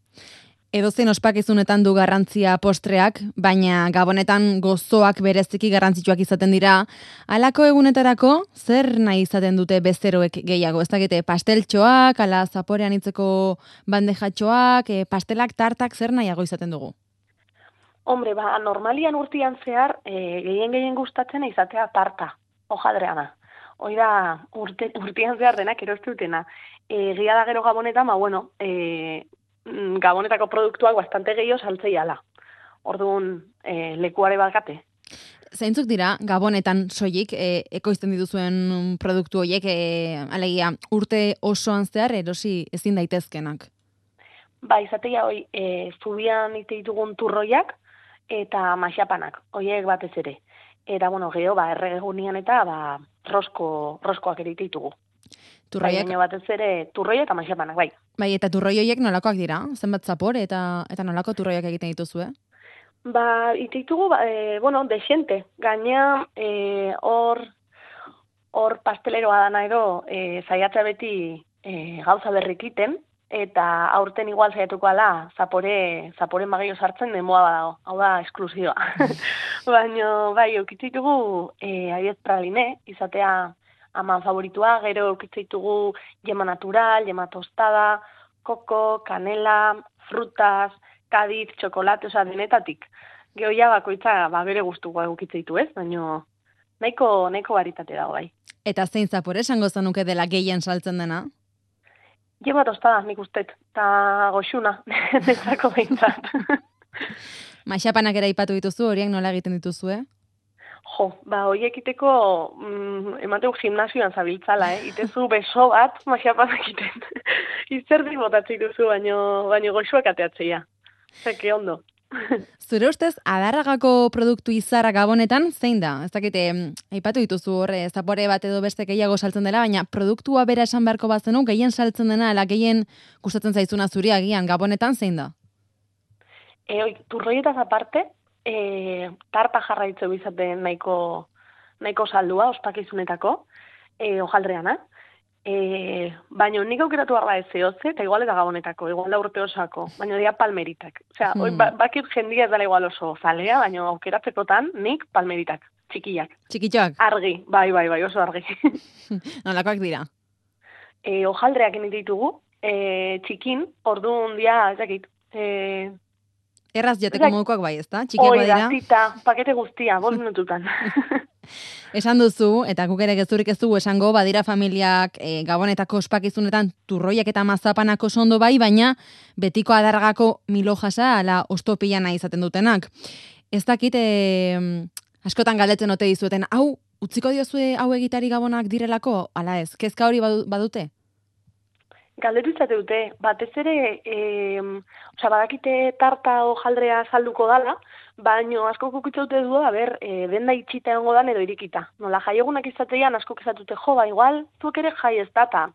Edozein ospakizunetan du garrantzia postreak, baina gabonetan gozoak bereziki garrantzitsuak izaten dira. Halako egunetarako, zer nahi izaten dute bezeroek gehiago? Ez dakite, pasteltxoak, ala zaporean itzeko bandejatxoak, e, pastelak, tartak, zer nahiago izaten dugu? Hombre, ba, normalian urtian zehar, e, gehien gehien gustatzen izatea tarta, hojadreana. Hoi da, urte, urtian zehar denak eroste dutena. E, Gia da gero gabonetan, ma, bueno, e, gabonetako produktuak bastante gehiago saltzei ala. Orduan, e, lekuare balgate. Zeintzuk dira, gabonetan soilik, e, ekoizten dituzuen produktu horiek, e, alegia, urte osoan zehar erosi ezin daitezkenak. Ba, izatea hoi, e, zubian ite ditugun turroiak eta maxapanak, hoiek batez ere. Eta, bueno, geho, ba, erregunian eta, ba, rosko, roskoak ere ite ditugu. Turroiak, Bai, batez ere turroia eta maxapanak, bai. bai, eta turroi horiek nolakoak dira? Zenbat zapor eta eta nolako turroiak egiten dituzue? Ba, ite ditugu, ba, e, bueno, desente. Gaina, e, hor, hor pasteleroa dana edo, e, zaiatza beti e, gauza berrikiten, eta aurten igual saiatuko ala zapore, zapore magaio sartzen demoa badago, hau da esklusioa. Baina, bai, eukitze ditugu e, aiez praline, izatea aman favoritua, gero eukitze ditugu yema natural, yema tostada, koko, kanela, frutas, kadit, txokolate, oza, denetatik. Geo ja bakoitza ba, bere gustuko egukitze ditu ez, baina nahiko, nahiko baritate dago bai. Eta zein zapore esango zenuke dela gehien saltzen dena? Yema tostada, nik ustet, eta goxuna, netzako behintzat. Maixapanak ere aipatu dituzu, horiek nola egiten dituzue? Jo, ba, horiek iteko, mm, emateu gimnasioan zabiltzala, eh? Itezu beso bat, maxiapanak iten. Izerdi botatzei duzu, baino, baino goxuak ateatzea. Zeke ondo. Zure ustez, adarragako produktu izarra gabonetan, zein da? Ez dakite, aipatu dituzu horre, zapore bat edo beste gehiago saltzen dela, baina produktua bera esan beharko bazenu, gehien saltzen dena, ala gehien gustatzen zaizuna zuri agian, gabonetan zein da? E, oi, turroietaz aparte, e, tarta jarraitzu bizaten nahiko, nahiko saldua, ospakizunetako, e, ojaldreana. E, baina nik aukeratu barra ez zehotze, eta igual eta gabonetako, igual da urte osako, baina dira palmeritak. Osea, hmm. ba, bakit jendia ez dala igual oso zalea, baina aukeratzekotan nik palmeritak, txikiak. Txikitxoak? Argi, bai, bai, bai, oso argi. Nolakoak dira? E, ojaldreak ditugu, e, txikin, ordu dia, ez dakit, e, Erraz jateko modukoak bai, ezta? Txikiak badira. Oida, pakete guztia, bol minututan. Esan duzu, eta guk ere gezurik ez dugu esango, badira familiak e, gabonetako ospakizunetan turroiak eta mazapanako sondo bai, baina betiko adargako milo jasa ala ostopiana izaten dutenak. Ez dakit, e, askotan galdetzen ote dizueten, hau, utziko diozue hau egitari gabonak direlako, ala ez, kezka hori badute? Galdetu izate dute, batez ere, e, oza, badakite tarta o jaldrea salduko dala, baino asko kukitza dute du, a ber, e, denda itxita egongo dan edo irikita. Nola, jai egunak izatean asko kezatute, jo, ba, igual, zuek ere jai ez data,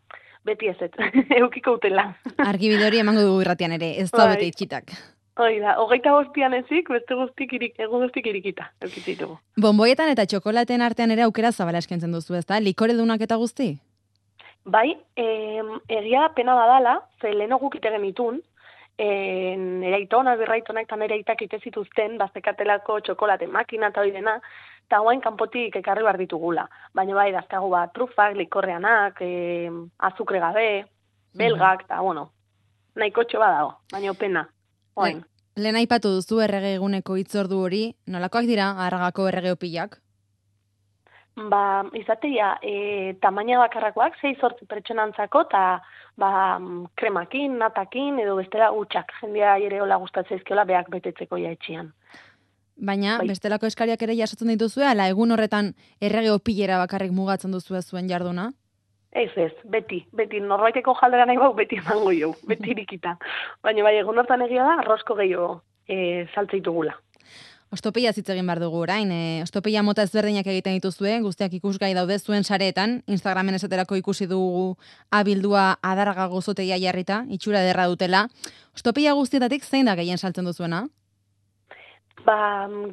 beti ez, eukiko utela. Argibidori emango dugu irratian ere, ez da bai. bete itxitak. Hoi da, hogeita guztian ezik, beste guztik irik, egun guztik irikita, eukitzitugu. Bonboietan eta txokolaten artean ere aukera zabala eskentzen duzu, ez da? Likore dunak eta guzti? Bai, eh, egia pena badala, ze leheno guk itegen itun, eh, nire itona, birraitona eta nire itak itezituzten, bazekatelako txokolate makina eta dena, eta guain kanpotik ekarri behar ditugula. Baina bai, dazkagu bat, trufak, likorreanak, eh, azukre gabe, belgak, eta bueno, nahiko txo badago, baina pena. Oain. Lehen aipatu duzu errege eguneko itzordu hori, nolakoak dira argako errege opilak? Ba, izatea, e, tamaina bakarrakoak, zei sortzi pertsonantzako, eta ba, kremakin, natakin, edo bestela utxak, jendia ere hola gustatzen ezkiola, beak betetzeko jaetxian. Baina, bai. bestelako eskariak ere jasotzen dituzue, ala egun horretan errege opilera bakarrik mugatzen duzu zuen jarduna? Ez ez, beti, beti, norbaiteko jaldera nahi bau, beti emango jo, beti irikita. Baina bai, egun horretan egia da, arrosko gehiago e, saltzeitugula. Ostopia hitz egin bar dugu orain, e, ostopia mota ezberdinak egiten dituzue, guztiak ikusgai daude zuen sareetan, Instagramen esaterako ikusi dugu abildua adarga gozoteia jarrita, itxura derra dutela. Ostopia guztietatik zein da gehien saltzen duzuena? Ba,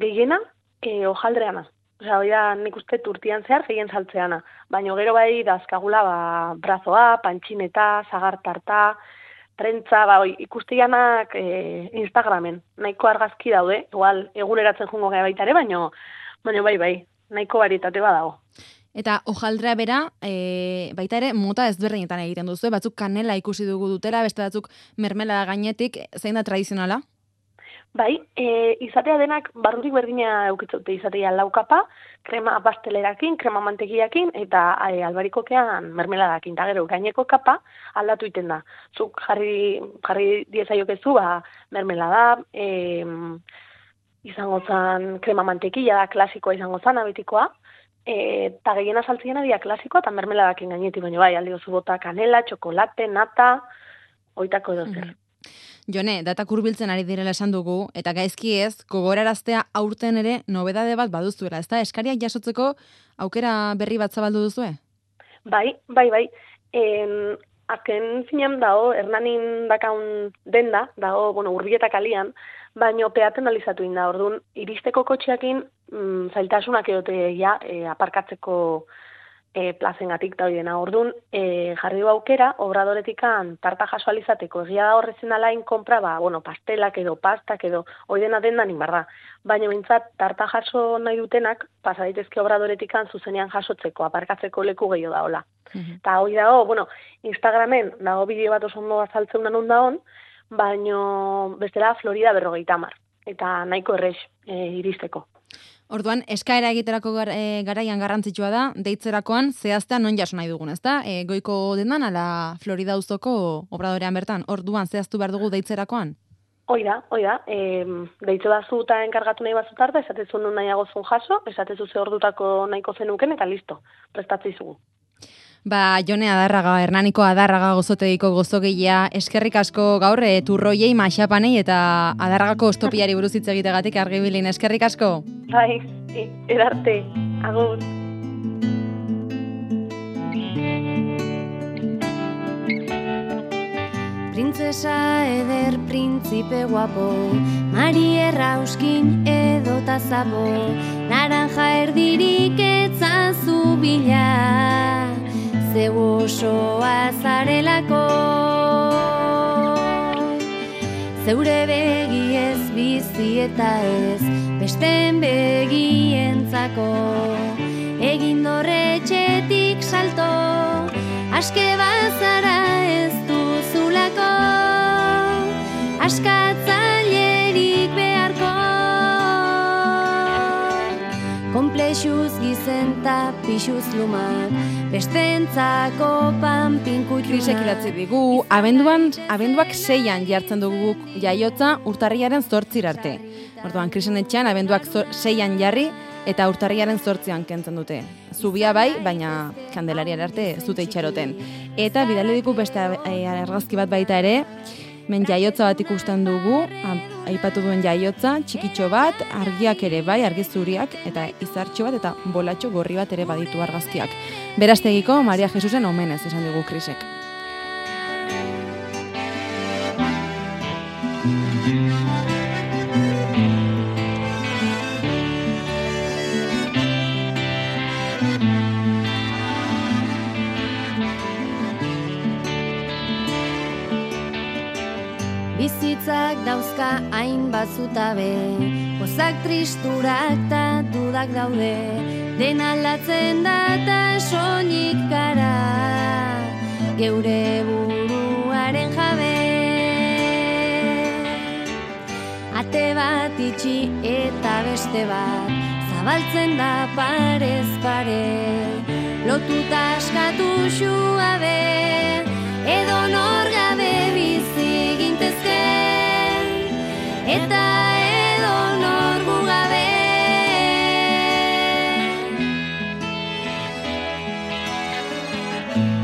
gehiena, e, ojaldreana. Osa, hori da, nik uste turtian zehar gehien saltzeana. Baina gero bai, dazkagula, ba, brazoa, pantxineta, zagartarta, prentza, ba, oi, ikustianak e, Instagramen, nahiko argazki daude, igual, eguneratzen jungo gara baita ere, baina, baina bai, bai, nahiko barietate badago. Eta ojaldrea bera, e, baita ere, mota ezberdinetan egiten duzu, batzuk kanela ikusi dugu dutela, beste batzuk mermela gainetik, zein da tradizionala? Bai, e, izatea denak barrurik berdina eukitzute, izatea laukapa, krema pastelerakin, krema mantegiakin, eta e, albarikokean mermeladakin, da gero, gaineko kapa aldatu iten da. Zuk jarri, jarri diezaiokezu, ba, mermelada, e, izango zan krema mantegia da, klasikoa izango zan, abetikoa, e, eta gehiena saltziena dia klasikoa, eta mermeladakin gainetik, baina bai, aldi bota kanela, txokolate, nata, oitako edo zer. Jone, data kurbiltzen ari direla esan dugu, eta gaizki ez, gogoraraztea aurten ere nobedade bat baduzuela, ez da? Eskariak jasotzeko aukera berri bat zabaldu duzue? Bai, bai, bai. En, azken zinean dago, hernanin dakaun denda, dago, bueno, urbietak alian, baino peaten alizatu inda, orduan, iristeko kotxeakin mm, zailtasunak edote ja, e, aparkatzeko e, plazengatik da dena. Orduan, e, jarri du aukera, obradoretikan tarta jaso alizateko, egia da horrezen alain konpra, ba, bueno, pastelak edo pastak edo, hoi dena den da barra. Baina bintzat, tarta jaso nahi dutenak, pasa daitezke obradoretikan zuzenean jasotzeko, aparkatzeko leku gehiago da hola. Eta hoi da, bueno, Instagramen, dago bideo bat oso ondo azaltzen unan da hon, baino bestela Florida berrogeita mar. Eta nahiko errex e, iristeko. Orduan, eskaera egiterako eh, garaian garrantzitsua da, deitzerakoan zehaztea non jaso nahi dugun, ezta? E, goiko dendan, ala Florida uzoko obradorean bertan, orduan zehaztu behar dugu deitzerakoan? Hoi da, hoi da, e, deitze da zu eta enkargatu nahi bazut arte, esatezu nun nahiago zun jaso, esatezu ze ordutako nahiko zenuken, eta listo, prestatzi zugu. Ba, jone adarraga, hernaniko adarraga gozotegiko gozogilea, eskerrik asko gaur, e, turroiei, maxapanei eta adarragako ostopiari buruz hitz egitegatik argibilin, eskerrik asko? Bai, edarte, agur. Printzesa eder printzipe guapo Mari errauskin edo tazabo Naranja erdirik etzazu bila Zeu osoa zarelako. Zeure begi ez bizi eta ez Besten begientzako. Egin dorretxetik salto Aske bazara ez duzulako. Askatzailerik Komplexuz gizenta pixuz lumak Bestentzako panpinkutxunak Krisek idatzi digu, abenduan, abenduak seian jartzen dugu jaiotza urtarriaren zortzir arte. Orduan, krisen etxean, abenduak seian jarri eta urtarriaren zortzian kentzen dute. Zubia bai, baina kandelarian arte ez dute itxaroten. Eta bidali diku beste eh, argazki bat baita ere, men jaiotza bat ikusten dugu, aipatu duen jaiotza, txikitxo bat, argiak ere bai, argi zuriak, eta izartxo bat, eta bolatxo gorri bat ere baditu argazkiak. Beraztegiko Maria Jesusen omenez esan digu krisek. Bizitzak dauzka hainbat zutabe Pozak tristurak ta dudak daude. Den aldatzen da ta soilik gara. Geure buruaren jabe. Ate bat itxi eta beste bat. Zabaltzen da parez pare. Lotuta askatu xuabe Edo nor Eta edo nor gu gabe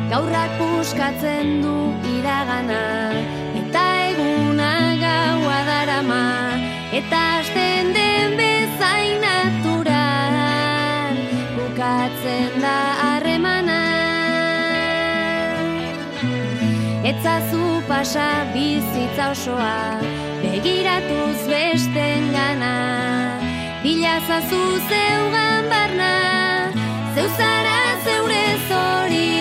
Gaurrak puskatzen du iragana Eta eguna gaua darama Eta hasten den bezain natural Bukatzen da harremana. Etzazu pasa bizitza osoa Begiratuz besten gana Bilazazu zeugan barna Zeuzara zeure zorionean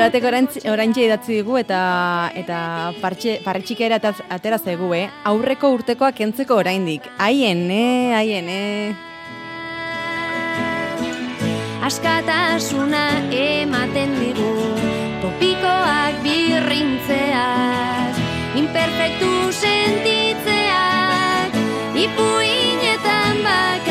Beste batek oraintxe idatzi digu eta eta partxe, eta atera zaigu, eh? Aurreko urtekoak kentzeko oraindik. Haien, eh? Haien, eh? askatasuna ematen digu topikoak birrintzeak imperfektu sentitzeak ipuinetan bakarrik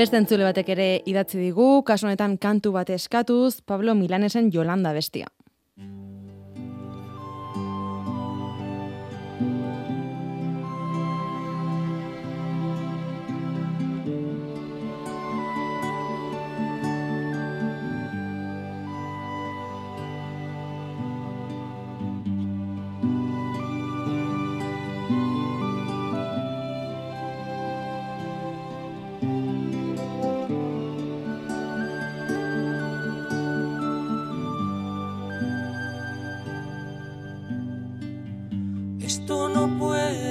Beste entzule batek ere idatzi digu, kasu honetan kantu bat eskatuz, Pablo Milanesen Jolanda bestia.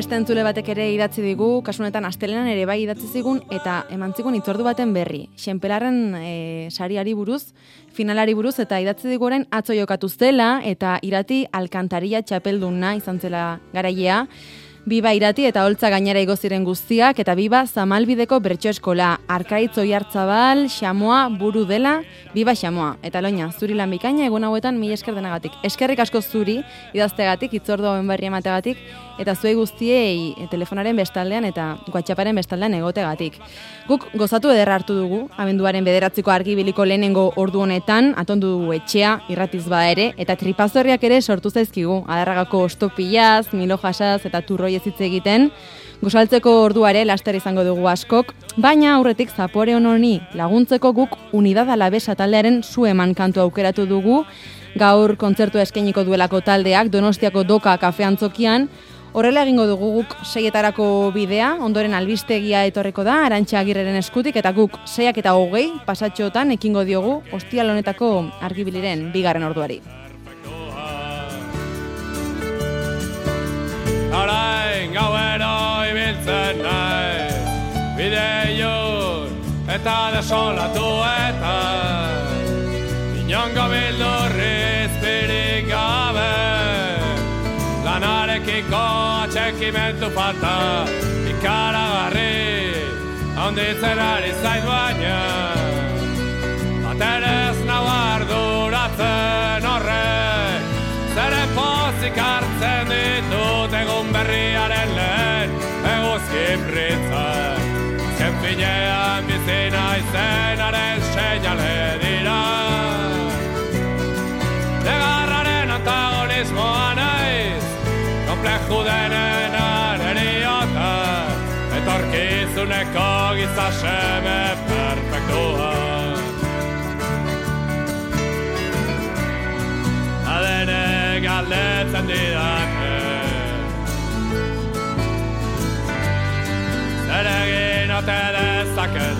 Beste entzule batek ere idatzi digu, kasunetan astelenan ere bai idatzi zigun, eta eman zigun itzordu baten berri. Xenpelarren e, sariari buruz, finalari buruz, eta idatzi digu orain atzo jokatu zela, eta irati alkantaria txapelduna izan zela garailea, Biba irati eta holtza gainera igo ziren guztiak eta biba zamalbideko bertso eskola. Arkaitz oi hartzabal, xamoa, buru dela, biba xamoa. Eta loina, zuri lan bikaina egun hauetan mila esker denagatik. Eskerrik asko zuri idaztegatik, itzordu hauen berri emategatik, eta zuei guztiei e, telefonaren bestaldean eta WhatsApparen bestaldean egotegatik. Guk gozatu ederra hartu dugu, abenduaren bederatziko argibiliko lehenengo ordu honetan, atondu dugu etxea, irratiz bada ere, eta tripazorriak ere sortu zaizkigu, adarragako ostopilaz, milo jasaz eta turroi ez hitz egiten, Gozaltzeko orduare laster izango dugu askok, baina aurretik zapore hononi laguntzeko guk unidad alabesa taldearen zu eman kantu aukeratu dugu, gaur kontzertu eskainiko duelako taldeak Donostiako Doka kafeantzokian, Horrela egingo dugu guk seietarako bidea, ondoren albistegia etorreko da, arantxa agirreren eskutik, eta guk seiak eta hogei pasatxotan ekingo diogu ostial honetako argibiliren bigarren orduari. Orain gauero ibiltzen naiz Bide ilun eta desolatu eta Inongo bildurriz birik gabe Lanarekiko atxekimentu falta Ikaragarri Onditzen ari zait baina Baterez nau arduratzen horrek Zere pozik hartzen ditut egun berriaren lehen Eguzki britzak Zen finean bizina izenaren seinale dira Negarraren antagonismoa naiz Kompleju denen areriota Etorkizuneko gizaseme perfektua Adene galdetzen didate Zer egin ote dezakete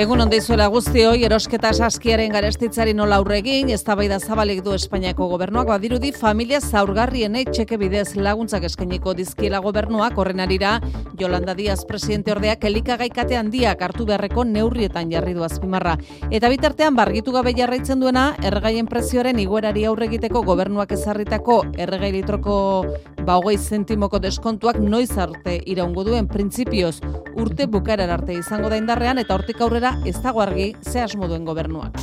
Egun ondeizuela guztioi, erosketa saskiaren garestitzari nola aurregin, eztabaida zabalik du Espainiako gobernuak badirudi familia zaurgarrienei txeke bidez laguntzak eskainiko dizkiela gobernuak horren arira Yolanda Díaz presidente ordeak elikagaikate handiak hartu beharreko neurrietan jarri du azpimarra. Eta bitartean bargitu gabe jarraitzen duena erregaien prezioaren iguerari aurre egiteko gobernuak ezarritako erregai litroko ba hogei zentimoko deskontuak noiz arte iraungo duen printzipioz urte bukaerar arte izango da indarrean eta hortik aurrera ez dago argi ze asmo duen gobernuak.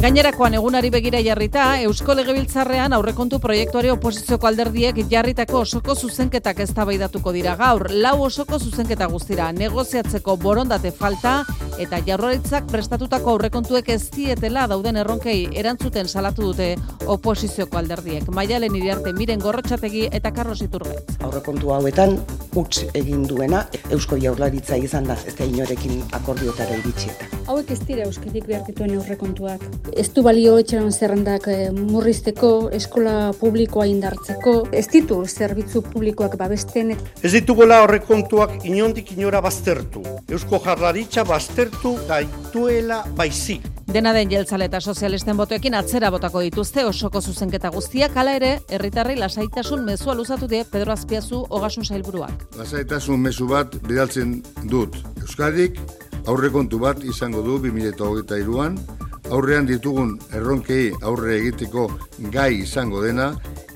Gainerakoan egunari begira jarrita, Eusko Legebiltzarrean aurrekontu proiektuari oposizioko alderdiek jarritako osoko zuzenketak eztabaidatuko dira gaur. Lau osoko zuzenketa guztira negoziatzeko borondate falta eta jarroritzak prestatutako aurrekontuek ez dietela dauden erronkei erantzuten salatu dute oposizioko alderdiek. Maialen iriarte miren gorrotxategi eta Carlos Iturgaitz. Aurrekontu hauetan utz egin duena Eusko Jaurlaritza izan da, ez da inorekin akordiotara iritsieta. Hauek ez dira Euskadik behar dituen aurrekontuak ez du balio etxeran zerrendak eh, murrizteko, eskola publikoa indartzeko, ez ditu zerbitzu publikoak babesten. Ez ditugola horrekontuak inondik inora baztertu. Eusko jarraritza baztertu gaituela baizik. Dena den jeltzale eta sozialisten botoekin atzera botako dituzte osoko zuzenketa guztiak, hala ere, herritarrei lasaitasun mezua luzatu die Pedro Azpiazu ogasun sailburuak. Lasaitasun mezu bat bidaltzen dut. Euskadik aurrekontu bat izango du 2023an, aurrean ditugun erronkei aurre egiteko gai izango dena,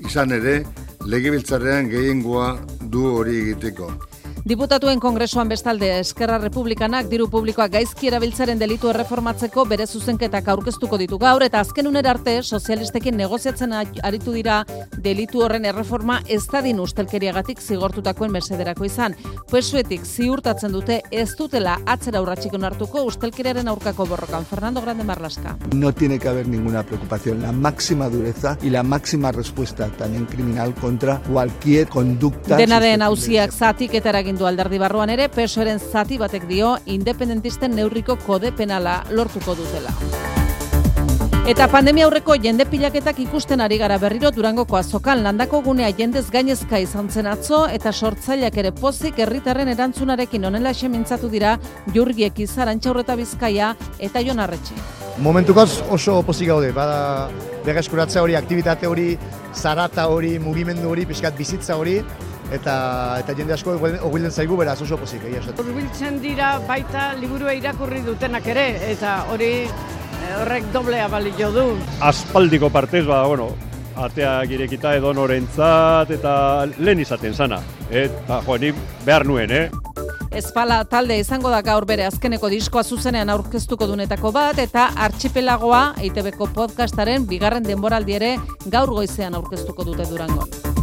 izan ere, legebiltzarrean gehiengoa du hori egiteko. Diputatuen kongresuan bestalde Eskerra Republikanak diru publikoak gaizki erabiltzaren delitu erreformatzeko bere zuzenketak aurkeztuko ditu gaur eta azken unera arte sozialistekin negoziatzen aritu dira delitu horren erreforma ez dadin ustelkeriagatik zigortutakoen mesederako izan. Puesuetik ziurtatzen dute ez dutela atzera urratxik onartuko ustelkeriaren aurkako borrokan. Fernando Grande Marlaska. No tiene que haber ninguna preocupación. La máxima dureza y la máxima respuesta también criminal contra cualquier conducta. Dena den hausiak zatik eta eragin du alderdi barruan ere, pesoeren zati batek dio independentisten neurriko kode penala lortuko dutela. Eta pandemia aurreko jende pilaketak ikusten ari gara berriro Durangoko azokan landako gunea jendez gainezka izan zen atzo eta sortzaileak ere pozik herritarren erantzunarekin onela mintzatu dira jurgiek izarantxa horreta bizkaia eta jon arretxe. Momentukoz oso pozik gaude, bada berreskuratzea hori, aktivitate hori, zarata hori, mugimendu hori, pixkat bizitza hori, eta eta jende asko hurbiltzen zaigu beraz oso pozik egia esatu. Hurbiltzen dira baita liburua irakurri dutenak ere eta hori eh, horrek doblea balio du. Aspaldiko partez ba bueno, atea girekita edo norentzat eta lehen izaten sana. Eta jo, ni behar nuen, eh? Espala talde izango da gaur bere azkeneko diskoa zuzenean aurkeztuko dunetako bat eta archipelagoa EITBko podcastaren bigarren denboraldi ere gaur goizean aurkeztuko dute Durango.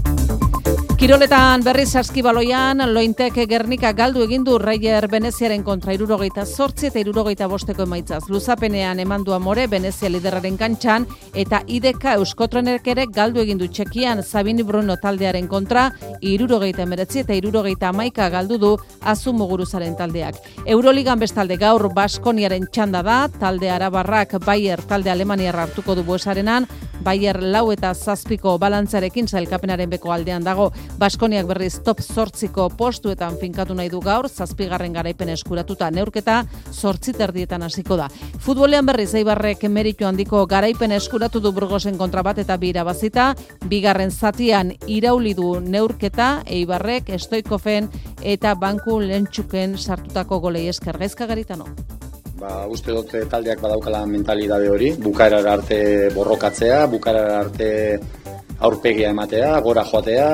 Kiroletan berri saskibaloian, lointek gernika galdu egin du Rayer Veneziaren kontra irurogeita sortzi eta irurogeita bosteko emaitzaz. Luzapenean emandua more Venezia lideraren kantxan eta ideka euskotrenek ere galdu egin du txekian Sabini Bruno taldearen kontra irurogeita emeretzi eta irurogeita amaika galdu du azu muguruzaren taldeak. Euroligan bestalde gaur Baskoniaren txanda da, talde arabarrak Bayer talde Alemaniar hartuko du buesarenan, Bayer lau eta zazpiko balantzarekin zailkapenaren beko aldean dago. Baskoniak berriz top zortziko postuetan finkatu nahi du gaur, zazpigarren garaipen eskuratuta neurketa zortzit erdietan hasiko da. Futbolean berriz eibarrek meritu handiko garaipen eskuratu du burgosen kontra bat eta bira bazita, bigarren zatian irauli du neurketa eibarrek estoikofen eta banku lentsuken sartutako golei esker gaizka garitano. Ba, uste dut taldeak badaukala mentalidade hori, bukaerara arte borrokatzea, bukaerara arte aurpegia ematea, gora joatea,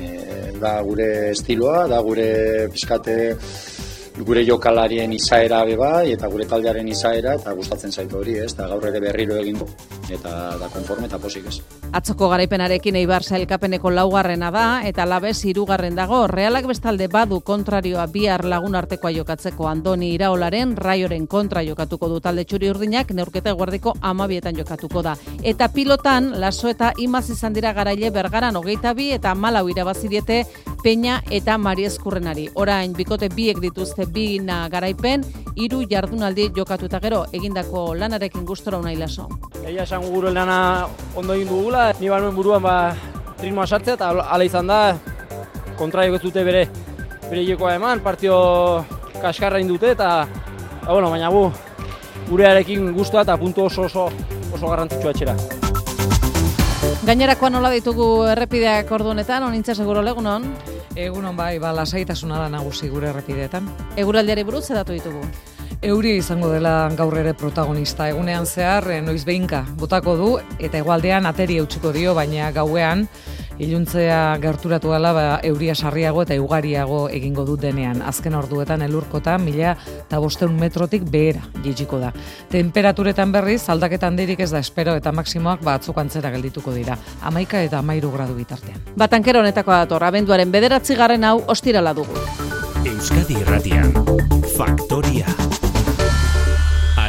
e, da gure estiloa, da gure piskate gure jokalarien izaera be bai eta gure taldearen izaera eta gustatzen zaitu hori, ez? Da gaur ere berriro egin du eta da konforme eta posik, ez? Atzoko garaipenarekin Eibar sailkapeneko laugarrena da eta Labez hirugarren dago. Realak bestalde badu kontrarioa bihar lagun artekoa jokatzeko Andoni Iraolaren Raioren kontra jokatuko du talde txuri urdinak neurketa guardiko 12etan jokatuko da. Eta pilotan Laso eta Imaz izan dira garaile Bergaran 22 eta 14 irabazi diete Peña eta Mari Eskurrenari. Orain bikote biek dituzte bi na garaipen, hiru jardunaldi jokatu eta gero egindako lanarekin gustora unai laso. Egia esan gure lana ondo egin dugula, ni buruan ba ritmoa sartzea eta ala izan da kontra dute bere bere jokoa eman, partio kaskarra indute eta, eta bueno, baina gu, gurearekin guztua eta puntu oso oso oso garrantzitsua etxera. Gainerakoan nola ditugu errepideak ordunetan, onintza seguro legunon? Egunon bai, ba, lasaitasuna da nagusi gure errepideetan. Eguraldiari buruz edatu ditugu. Euri izango dela gaur ere protagonista. Egunean zehar, eh, noiz behinka, botako du, eta egualdean ateri eutxuko dio, baina gauean, iluntzea gerturatu dela ba, euria sarriago eta ugariago egingo dut denean. Azken orduetan elurkota mila eta bosteun metrotik behera jitsiko da. Temperaturetan berriz, aldaketan dirik ez da espero eta maksimoak batzuk antzera geldituko dira. Amaika eta amairu gradu bitartean. Batankero honetako dator, abenduaren bederatzi garren hau ostirala dugu. Euskadi Irratian, Faktoria.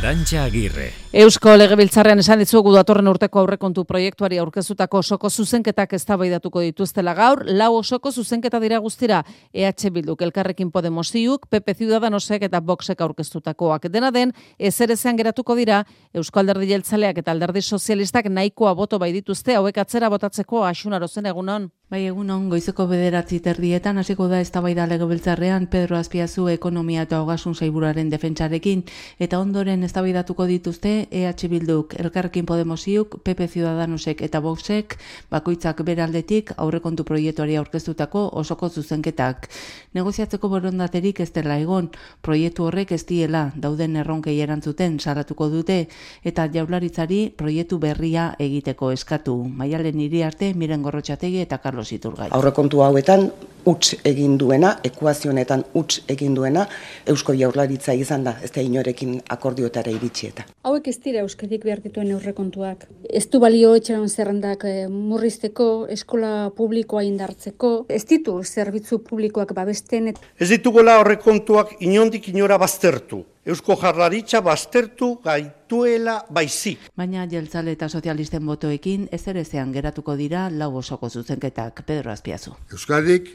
Arantxa Agirre. Eusko Legebiltzarrean esan ditzugu datorren urteko aurrekontu proiektuari aurkezutako osoko zuzenketak eztabaidatuko dituztela gaur, lau osoko zuzenketa dira guztira EH Bilduk, Elkarrekin Podemosiuk, PP Ciudadanosek eta Voxek aurkeztutakoak. Dena den, ezer ezean geratuko dira, Eusko Alderdi Jeltzaleak eta Alderdi Sozialistak nahikoa boto bai dituzte hauek atzera botatzeko asunaro zen egunon. Bai egunon, goizeko bederatzi terdietan, hasiko da eztabaida legebiltzarrean Pedro Azpiazu ekonomia eta hogasun zaiburaren defentsarekin, eta ondoren eztabaidatuko dituzte EH Bilduk, Elkarrekin Podemosiuk, PP Ciudadanosek eta Voxek bakoitzak beraldetik aurrekontu proiektuari aurkeztutako osoko zuzenketak. Negoziatzeko borondaterik ez dela egon, proiektu horrek ez diela dauden erronkei erantzuten saratuko dute eta jaularitzari proiektu berria egiteko eskatu. Maialen hiri arte, miren gorrotxategi eta Carlos Iturgai. Aurrekontu hauetan huts egin duena, ekuazionetan huts egin duena, Eusko Jaurlaritza izan da, ez da inorekin akordiotara iritsi eta. Hauek ez dira Euskadik behar dituen aurrekontuak. Ez du balio etxeran zerrendak eh, murrizteko, eskola publikoa indartzeko, ez ditu zerbitzu publikoak babesten. Ez ditugola aurrekontuak inondik inora baztertu. Eusko Jarlaritza baztertu gaituela baizik. Baina jeltzale eta sozialisten botoekin ez ere zean geratuko dira lau osoko zuzenketak Pedro Azpiazu. Euskadik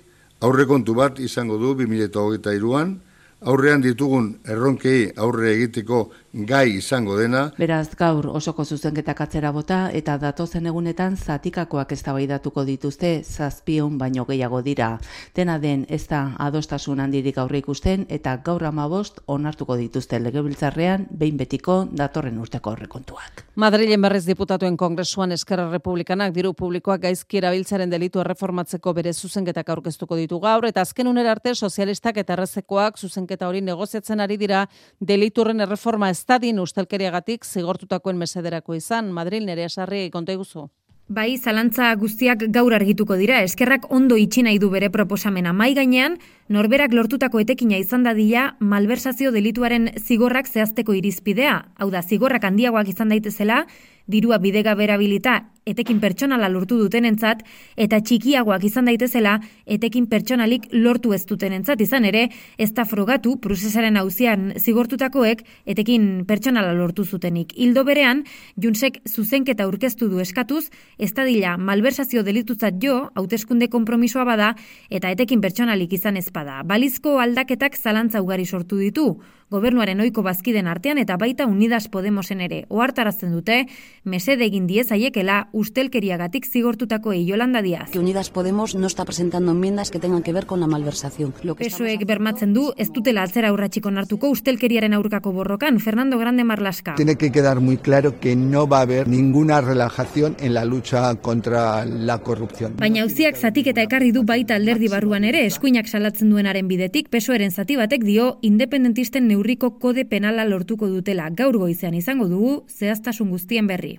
aurrekontu bat izango du 2023an, aurrean ditugun erronkei aurre egiteko gai izango dena. Beraz, gaur osoko zuzenketak atzera bota eta datozen egunetan zatikakoak eztabaidatuko dituzte zazpion baino gehiago dira. Dena den ez da adostasun handirik aurre ikusten eta gaur amabost onartuko dituzte legebiltzarrean behin betiko datorren urteko horrekontuak. Madrilen berriz diputatuen kongresuan Eskerra Republikanak diru publikoak gaizki erabiltzaren delitu erreformatzeko bere zuzenketak aurkeztuko ditu gaur eta azken unera arte sozialistak eta errezekoak zuzenketa hori negoziatzen ari dira deliturren erreforma ez dadin ustelkeriagatik zigortutakoen mesederako izan, Madril nere esarri konta iguzu. Bai, zalantza guztiak gaur argituko dira, eskerrak ondo itxi nahi du bere proposamena mai gainean, norberak lortutako etekina izan dadila malversazio delituaren zigorrak zehazteko irizpidea, hau da, zigorrak handiagoak izan daitezela, dirua bidega berabilita etekin pertsonala lortu dutenentzat eta txikiagoak izan daitezela etekin pertsonalik lortu ez dutenentzat izan ere ez da frogatu prozesaren auzian zigortutakoek etekin pertsonala lortu zutenik. Hildo berean, Junsek zuzenketa aurkeztu du eskatuz, ez da dila malversazio delitutzat jo, hauteskunde konpromisoa bada eta etekin pertsonalik izan ezpada. Balizko aldaketak zalantza ugari sortu ditu, gobernuaren oiko bazkiden artean eta baita Unidas Podemosen ere ohartarazten dute, mesede egin diez aiekela ustelkeriagatik zigortutako Yolanda Díaz. Que Unidas Podemos no está presentando enmiendas que tengan que ver con la malversación. Lo que Pesoek bermatzen du, ez dutela atzera urratxiko nartuko ustelkeriaren aurkako borrokan, Fernando Grande Marlaska. Tiene que quedar muy claro que no va a haber ninguna relajación en la lucha contra la corrupción. Baina auziak zatik eta ekarri du baita alderdi barruan ere, eskuinak salatzen duenaren bidetik, pesoeren zati batek dio, independentisten neurriko kode penala lortuko dutela. Gaur goizean izango dugu, zehaztasun guztien berri.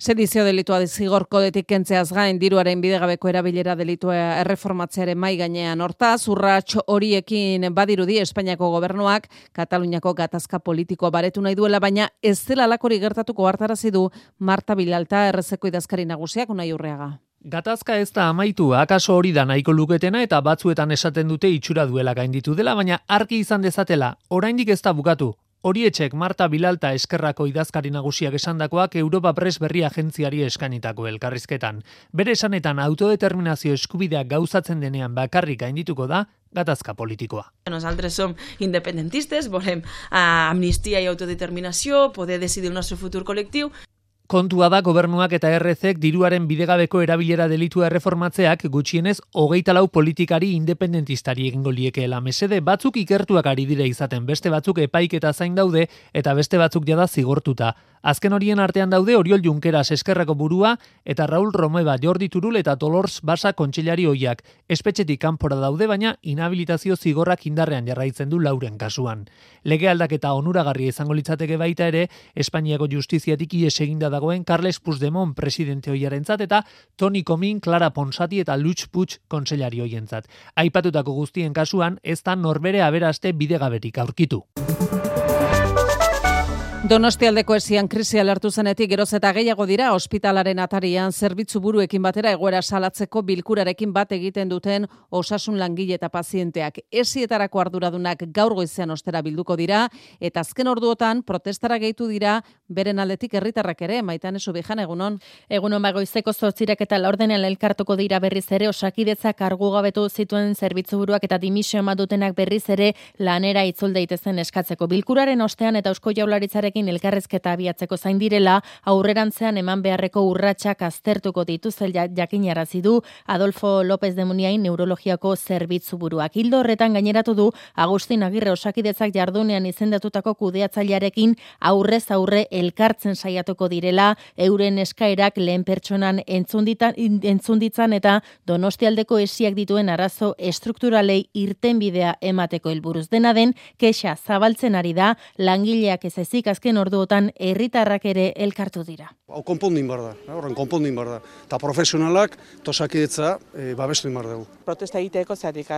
Sedizio delitua zigor kodetik kentzeaz gain diruaren bidegabeko erabilera delitua erreformatzearen mai gainean hortaz, urrats horiekin badirudi Espainiako gobernuak Kataluniako gatazka politikoa baretu nahi duela, baina ez dela lakori gertatuko hartarazi du Marta Bilalta errezeko idazkari nagusiak unai urreaga. Gatazka ez da amaitu, akaso hori da nahiko luketena eta batzuetan esaten dute itxura duela gainditu dela, baina argi izan dezatela, oraindik ez da bukatu. Horietxek Marta Bilalta eskerrako idazkari nagusiak esandakoak Europa Press berri agentziari eskanitako elkarrizketan. Bere esanetan autodeterminazio eskubidea gauzatzen denean bakarrik gaindituko da gatazka politikoa. Nosaltres som independentistes, volem uh, amnistia i autodeterminació, poder decidir el nostre futur col·lectiu. Kontua da gobernuak eta RZek diruaren bidegabeko erabilera delitua erreformatzeak gutxienez hogeita lau politikari independentistari egingo liekeela mesede batzuk ikertuak ari dire izaten beste batzuk epaik eta zain daude eta beste batzuk jada zigortuta. Azken horien artean daude Oriol Junqueras eskerrako burua eta Raul Romeva Jordi Turul eta Dolors Basa kontxellari hoiak. Espetxetik kanpora daude baina inhabilitazio zigorrak indarrean jarraitzen du lauren kasuan. Lege aldaketa onuragarria izango litzateke baita ere Espainiako justiziatik ies eginda dagoen Carles Puigdemont presidente hoiarentzat eta Toni Komin, Clara Ponsati eta Lutz Puig kontsellari hoientzat. Aipatutako guztien kasuan ez da norbere aberaste bidegaberik aurkitu. Donostialdeko esian krisi alertu zenetik geroz eta gehiago dira ospitalaren atarian zerbitzu buruekin batera egoera salatzeko bilkurarekin bat egiten duten osasun langile eta pazienteak. Esietarako arduradunak gaur goizean ostera bilduko dira eta azken orduotan protestara gehitu dira beren aldetik herritarrak ere maitan esu bijan egunon. Egunon bagoizeko zortzirek eta laurdenean elkartuko dira berriz ere osakidetza kargu gabetu zituen zerbitzu buruak eta dimisio dutenak berriz ere lanera itzul daitezen eskatzeko. Bilkuraren ostean eta eusko jaularitzarekin Batekin elkarrezketa abiatzeko zain direla, aurrerantzean eman beharreko urratsak aztertuko dituzel jakinarazi du Adolfo López de Muniain neurologiako zerbitzu buruak. Hildo horretan gaineratu du Agustin Agirre osakidetzak jardunean izendatutako kudeatzailearekin aurrez aurre elkartzen saiatuko direla, euren eskaerak lehen pertsonan entzunditan, entzunditzan eta donostialdeko esiak dituen arazo estrukturalei irtenbidea emateko helburuz dena den, kexa zabaltzen ari da, langileak ez ezik azken orduotan herritarrak ere elkartu dira. Hau konpondin bar da, horren konpondin bar da. Eta profesionalak tosakidetza e, babestu inbar dugu. Protesta egiteko zeatik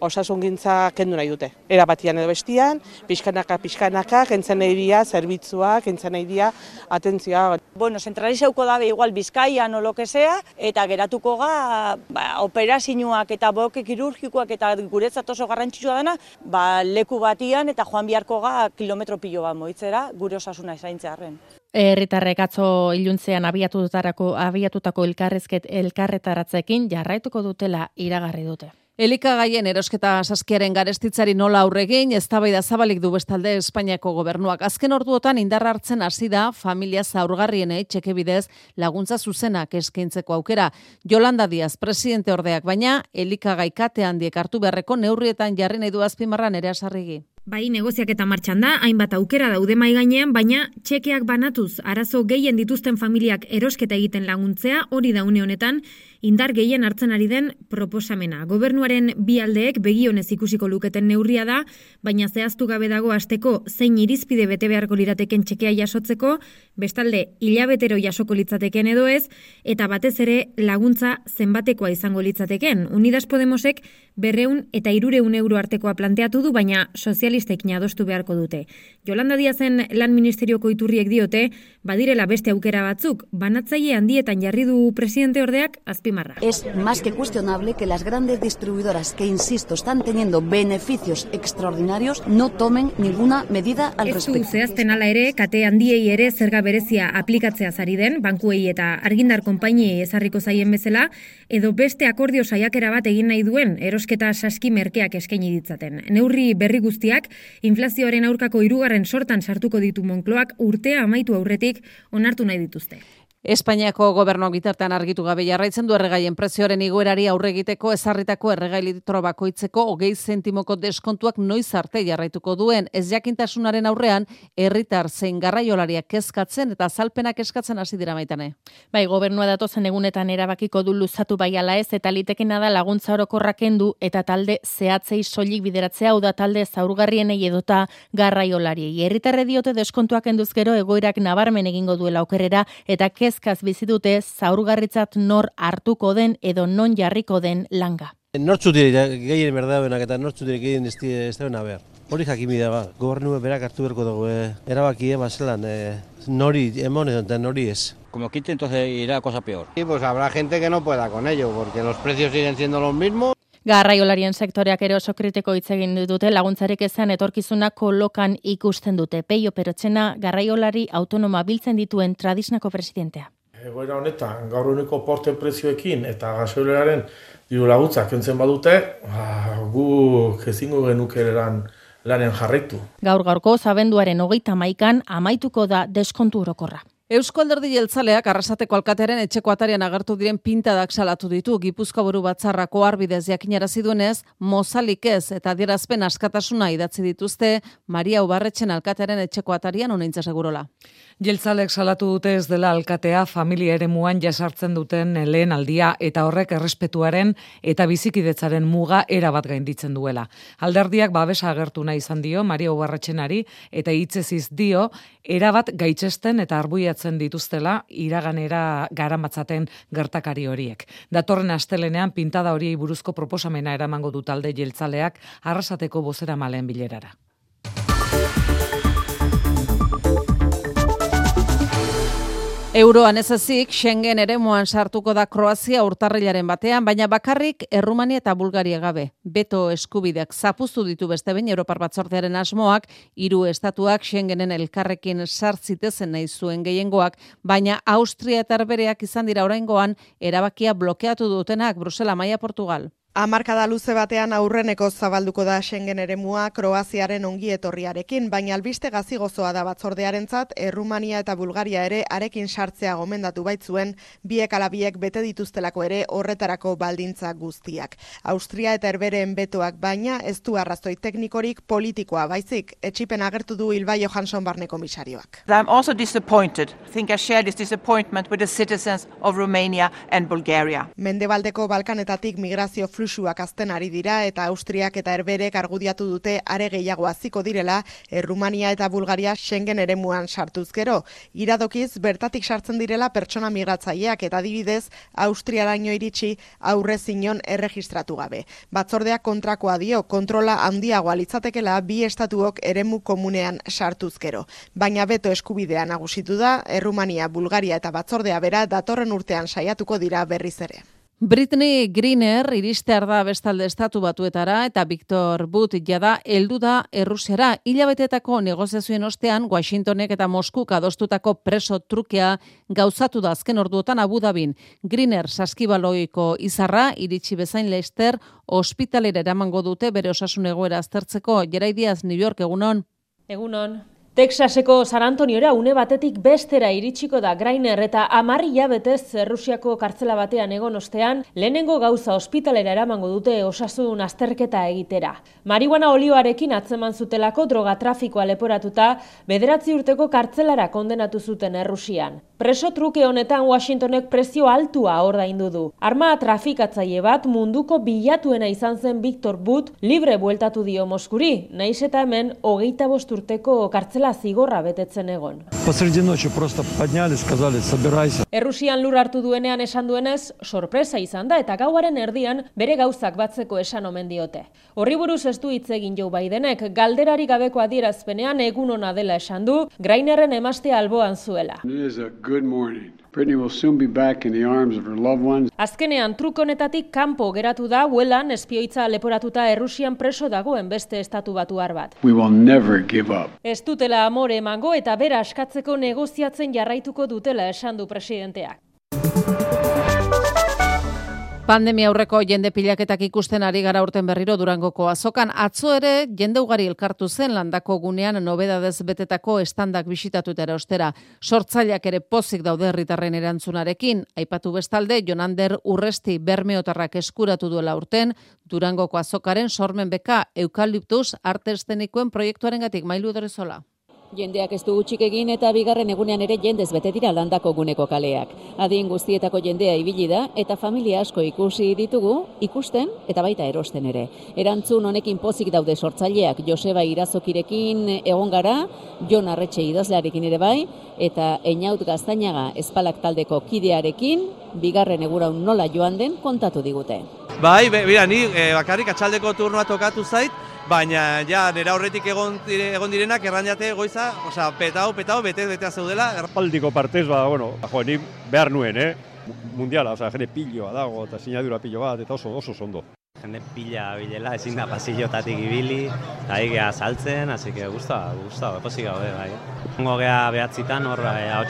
osasun gintza kendu nahi dute. Era batian edo bestian, pixkanaka, pixkanaka, kentzen nahi dia, zerbitzua, kentzen nahi dia, atentzioa. Bueno, zentralizauko dabe igual bizkaian o lo que sea, eta geratuko ga ba, operazinuak eta boke kirurgikoak eta guretzat oso garrantzitsua dena, ba, leku batian eta joan biharko ga kilometro pilo bat moitzera, gure osasuna zaintzearen. Herritarrek atzo iluntzean abiatutako abiatutako elkarrezket elkarretaratzekin jarraituko dutela iragarri dute. Elikagaien erosketa saskiaren garestitzari nola aurregin, eztabaida zabalik du bestalde Espainiako gobernuak. Azken orduotan indarra hartzen hasi da familia zaurgarrienei txeke bidez laguntza zuzenak eskaintzeko aukera. Jolanda Diaz, presidente ordeak, baina elikagai kate handiek hartu beharreko neurrietan jarri nahi du azpimarran ere asarrigi. Bai, negoziak eta martxan da, hainbat aukera daude mai gainean, baina txekeak banatuz, arazo gehien dituzten familiak erosketa egiten laguntzea, hori da une honetan, indar gehien hartzen ari den proposamena. Gobernuaren bi aldeek begionez ikusiko luketen neurria da, baina zehaztu gabe dago asteko zein irizpide bete beharko lirateken txekea jasotzeko, bestalde hilabetero jasoko litzateken edo ez, eta batez ere laguntza zenbatekoa izango litzateken. Unidas Podemosek berreun eta irureun euro artekoa planteatu du, baina sozialistekin adostu beharko dute. Jolanda Diazen lan ministerioko iturriek diote, badirela beste aukera batzuk, banatzaile handietan jarri du presidente ordeak azpimarra. Es más que cuestionable que las grandes distribuidoras que, insisto, están teniendo beneficios extraordinarios, no tomen ninguna medida al respecto. Ez zehazten ala ere, kate handiei ere zerga berezia aplikatzea zari den, bankuei eta argindar konpainiei ezarriko zaien bezala, edo beste akordio saiakera bat egin nahi duen, erosketa saski merkeak eskaini ditzaten. Neurri berri guztiak, inflazioaren aurkako hirugarren sortan sartuko ditu Monkloak urtea amaitu aurretik onartu nahi dituzte. Espainiako gobernuak bitartean argitu gabe jarraitzen du erregaien prezioaren igoerari aurre egiteko ezarritako erregai litro bakoitzeko hogei zentimoko deskontuak noiz arte jarraituko duen ez jakintasunaren aurrean herritar zein garraiolariak kezkatzen eta zalpenak eskatzen hasi dira maitane. Bai, gobernua datozen egunetan erabakiko du luzatu bai ala ez eta litekena da laguntza orokorra kendu eta talde zehatzei soilik bideratzea hau da talde zaurgarrienei edota garraiolariei. Herritarre diote deskontuak enduzkero egoerak nabarmen egingo duela okerera eta kez kezkaz bizi dute zaurgarritzat nor hartuko den edo non jarriko den langa. Nortzu dire gehien berdauenak eta nortzu dire gehien ez da ber. Hori jakimi da, ba. gobernu berak hartu berko dugu, eh? erabaki, eh, baselan, eh, nori emon eta nori ez. Como quite, entonces irá cosa peor. Sí, pues habrá gente que no pueda con ello, porque los precios siguen siendo los mismos. Garraiolarien sektoreak ere oso kritiko hitz egin dute laguntzarik ezan etorkizuna kolokan ikusten dute. Peio Perotxena garraiolari autonoma biltzen dituen tradisnako presidentea. Egoera honetan, gaur uniko porten prezioekin eta gasoileraren diru laguntzak kentzen badute, ba, gu kezingo genuke eran laren jarraitu. Gaur gaurko zabenduaren hogeita maikan amaituko da deskontu orokorra. Eusko alderdi jeltzaleak arrasateko alkatearen etxeko atarian agertu diren pintadak salatu ditu Gipuzkoa buru batzarrako arbidez jakinarazi duenez, mozalik ez eta adierazpen askatasuna idatzi dituzte Maria Ubarretxen alkatearen etxeko atarian onaintza segurola. Jeltzalek salatu dute ez dela alkatea familia ere muan jasartzen duten lehen aldia eta horrek errespetuaren eta bizikidetzaren muga erabat gainditzen duela. Alderdiak babesa agertu nahi izan dio Maria Ubarretxenari eta hitzeziz dio erabat gaitzesten eta arbuia bilatzen dituztela iraganera garamatzaten gertakari horiek. Datorren astelenean pintada horiei buruzko proposamena eramango du talde jeltzaleak arrasateko bozera malen bilerara. Euroan ez ezik, Schengen ere moan sartuko da Kroazia urtarrilaren batean, baina bakarrik Errumania eta Bulgaria gabe. Beto eskubideak zapuztu ditu beste bain Europar batzortearen asmoak, hiru estatuak Schengenen elkarrekin sartzitezen nahi zuen gehiengoak, baina Austria eta Arbereak izan dira oraingoan erabakia blokeatu dutenak Brusela Maia Portugal. Amarkada luze batean aurreneko zabalduko da Schengen eremua Kroaziaren ongi etorriarekin, baina albiste gazigozoa da batzordearentzat, Errumania eta Bulgaria ere arekin sartzea gomendatu baitzuen, biek alabiek bete dituztelako ere horretarako baldintza guztiak. Austria eta Herberen betoak baina ez du arrazoi teknikorik politikoa baizik, etxipen agertu du Ilba Johansson barne komisarioak. I'm also disappointed. I think I share this disappointment with the citizens of Romania and Bulgaria. Mendebaldeko Balkanetatik migrazio flu fluxuak azten ari dira eta Austriak eta Herberek argudiatu dute are gehiago hasiko direla Errumania eta Bulgaria Schengen eremuan sartuz gero. Iradokiz bertatik sartzen direla pertsona migratzaileak eta adibidez Austriaraino iritsi aurre zinon erregistratu gabe. Batzordeak kontrakoa dio kontrola handiagoa litzatekela bi estatuok eremu komunean sartuz gero. Baina beto eskubidea nagusitu da Errumania, Bulgaria eta Batzordea bera datorren urtean saiatuko dira berriz ere. Britney Greener iristear da bestalde estatu batuetara eta Victor Bout jada heldu da Errusiara. Hilabetetako negoziazioen ostean Washingtonek eta Moskuk adostutako preso trukea gauzatu da azken orduotan Abu Dhabin. Greener saskibaloiko izarra iritsi bezain Leicester ospitalera eramango dute bere osasun egoera aztertzeko. Jeraidiaz New York egunon. Egunon. Texaseko San Antoniora une batetik bestera iritsiko da Grainer eta amarri jabetez Rusiako kartzela batean egon ostean, lehenengo gauza ospitalera eramango dute osasun azterketa egitera. Marihuana olioarekin atzeman zutelako droga trafikoa leporatuta, bederatzi urteko kartzelara kondenatu zuten Errusian. Preso truke honetan Washingtonek prezio altua ordaindu du. Arma trafikatzaile bat munduko bilatuena izan zen Victor Boot libre bueltatu dio Moskuri, naiz eta hemen hogeita bost urteko kartzela zigorra betetzen egon. Посреди ночи просто подняли, сказали, собирайся. Errusian lur hartu duenean esan duenez, sorpresa izan da eta gauaren erdian bere gauzak batzeko esan omen diote. Horri buruz ez du hitz egin Joe Bidenek, galderari gabeko adierazpenean egun ona dela esan du, Grainerren emastea alboan zuela. good morning. Brittany will soon be back in the arms of her loved ones. Azkenean truk honetatik kanpo geratu da huelan espioitza leporatuta Errusian preso dagoen beste estatu batuar bat. We will never give up. Ez dutela amore emango eta bera askatzeko negoziatzen jarraituko dutela esan du presidenteak. Pandemia aurreko jende pilaketak ikusten ari gara urten berriro durangoko azokan. Atzo ere jende ugari elkartu zen landako gunean nobedadez betetako estandak bisitatuta ere ostera. Sortzaileak ere pozik daude herritarren erantzunarekin. Aipatu bestalde, Jonander Urresti bermeotarrak eskuratu duela urten, durangoko azokaren sormen beka eukaliptus arte estenikoen proiektuaren gatik mailu edorezola. Jendeak ez du gutxik egin eta bigarren egunean ere jendez bete dira landako guneko kaleak. Adin guztietako jendea ibili da eta familia asko ikusi ditugu, ikusten eta baita erosten ere. Erantzun honekin pozik daude sortzaileak Joseba Irazokirekin egon gara, Jon Arretxe idazlearekin ere bai, eta Einaut Gaztainaga espalak taldeko kidearekin, bigarren eguraun nola joan den kontatu digute. Bai, bera, ni e, bakarrik atxaldeko turnoa tokatu zait, baina ja nera horretik egon, dire, egon direnak errainate goiza, osea, petau, petau, bete, bete zeudela. Aldiko partez, ba, bueno, jo, ni behar nuen, eh? Mundiala, osea, jende piloa dago, eta sinadura pilo bat, eta oso, oso zondo. Jende pila bilela, ezin da pasillotatik ibili, eta gea saltzen, hasi que gusta, gusta, posi gaude, bai. Hongo gea behatzitan, hor, eh, hau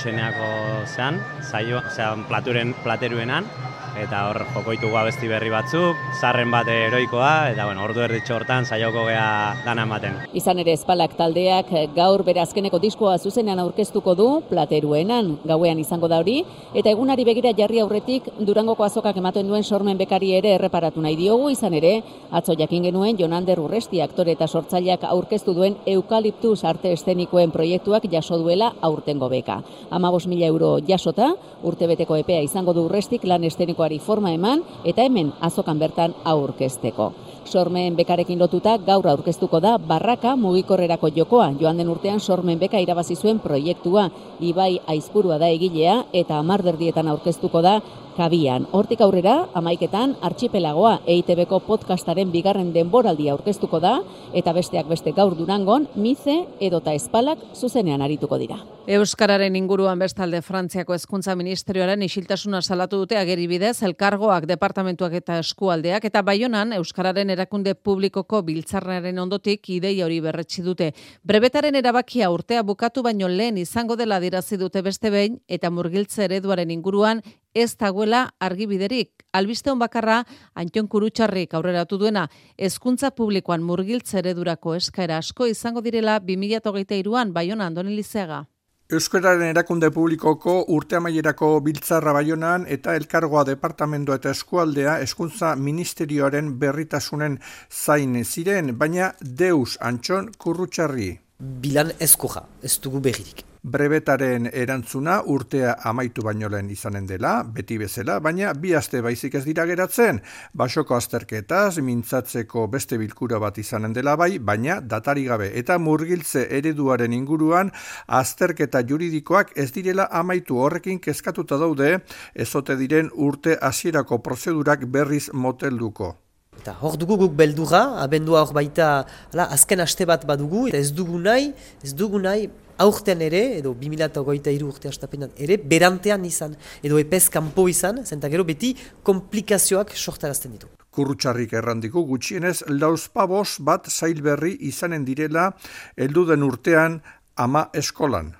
zean, saio, osea, platuren, plateruenan, eta hor jokoitugu abesti berri batzuk, zarren bat eroikoa, eta bueno, ordu erditxo hortan saioko gea dana ematen. Izan ere espalak taldeak gaur bere azkeneko diskoa zuzenean aurkeztuko du plateruenan gauean izango da hori, eta egunari begira jarri aurretik Durangoko azokak ematen duen sormen bekari ere erreparatu nahi diogu, izan ere, atzo jakin genuen Jonander Urresti aktore eta sortzaileak aurkeztu duen eukaliptus arte estenikoen proiektuak jaso duela aurtengo beka. Amabos mila euro jasota, urtebeteko epea izango du Urrestik lan estenikoari forma eman, eta hemen azokan bertan aurkezteko. Sormen bekarekin lotuta gaur aurkeztuko da Barraka mugikorrerako jokoa. Joan den urtean Sormen beka irabazi zuen proiektua. Ibai Aizpurua da egilea eta amarderdietan aurkeztuko da kabian. Hortik aurrera, amaiketan, artxipelagoa EITB-ko podcastaren bigarren denboraldia aurkeztuko da, eta besteak beste gaur durangon, mize edota espalak zuzenean arituko dira. Euskararen inguruan bestalde Frantziako hezkuntza ministerioaren isiltasuna salatu dute ageri bidez elkargoak, departamentuak eta eskualdeak eta baionan Euskararen erakunde publikoko biltzarnaren ondotik ideia hori berretsi dute. Brebetaren erabakia urtea bukatu baino lehen izango dela dirazi dute beste behin eta murgiltze ereduaren inguruan ez dagoela argibiderik. Albiste hon bakarra, Antion Kurutxarrik aurreratu duena, hezkuntza publikoan murgiltze eredurako eskaera asko izango direla 2023an Baiona Andoni Lizeaga. Euskararen erakunde publikoko urte amaierako biltzarra baionan eta elkargoa departamentoa eta eskualdea eskuntza ministerioaren berritasunen zain ziren, baina deus antxon kurrutxarri. Bilan ezkoja, ez dugu berririk brebetaren erantzuna urtea amaitu baino lehen izanen dela, beti bezala, baina bi aste baizik ez dira geratzen, basoko azterketaz, mintzatzeko beste bilkura bat izanen dela bai, baina datari gabe eta murgiltze ereduaren inguruan azterketa juridikoak ez direla amaitu horrekin kezkatuta daude, ezote diren urte hasierako prozedurak berriz motelduko. Eta hor dugu guk beldura, abendua hor baita ala, azken aste bat badugu, eta ez dugu nahi, ez dugu nahi, aurten ere, edo 2008 urte astapenan ere, berantean izan, edo epez kanpo izan, zenta gero beti komplikazioak sortarazten ditu. Kurrutxarrik errandiko gutxienez, lauzpabos bat zailberri izanen direla, elduden urtean ama eskolan.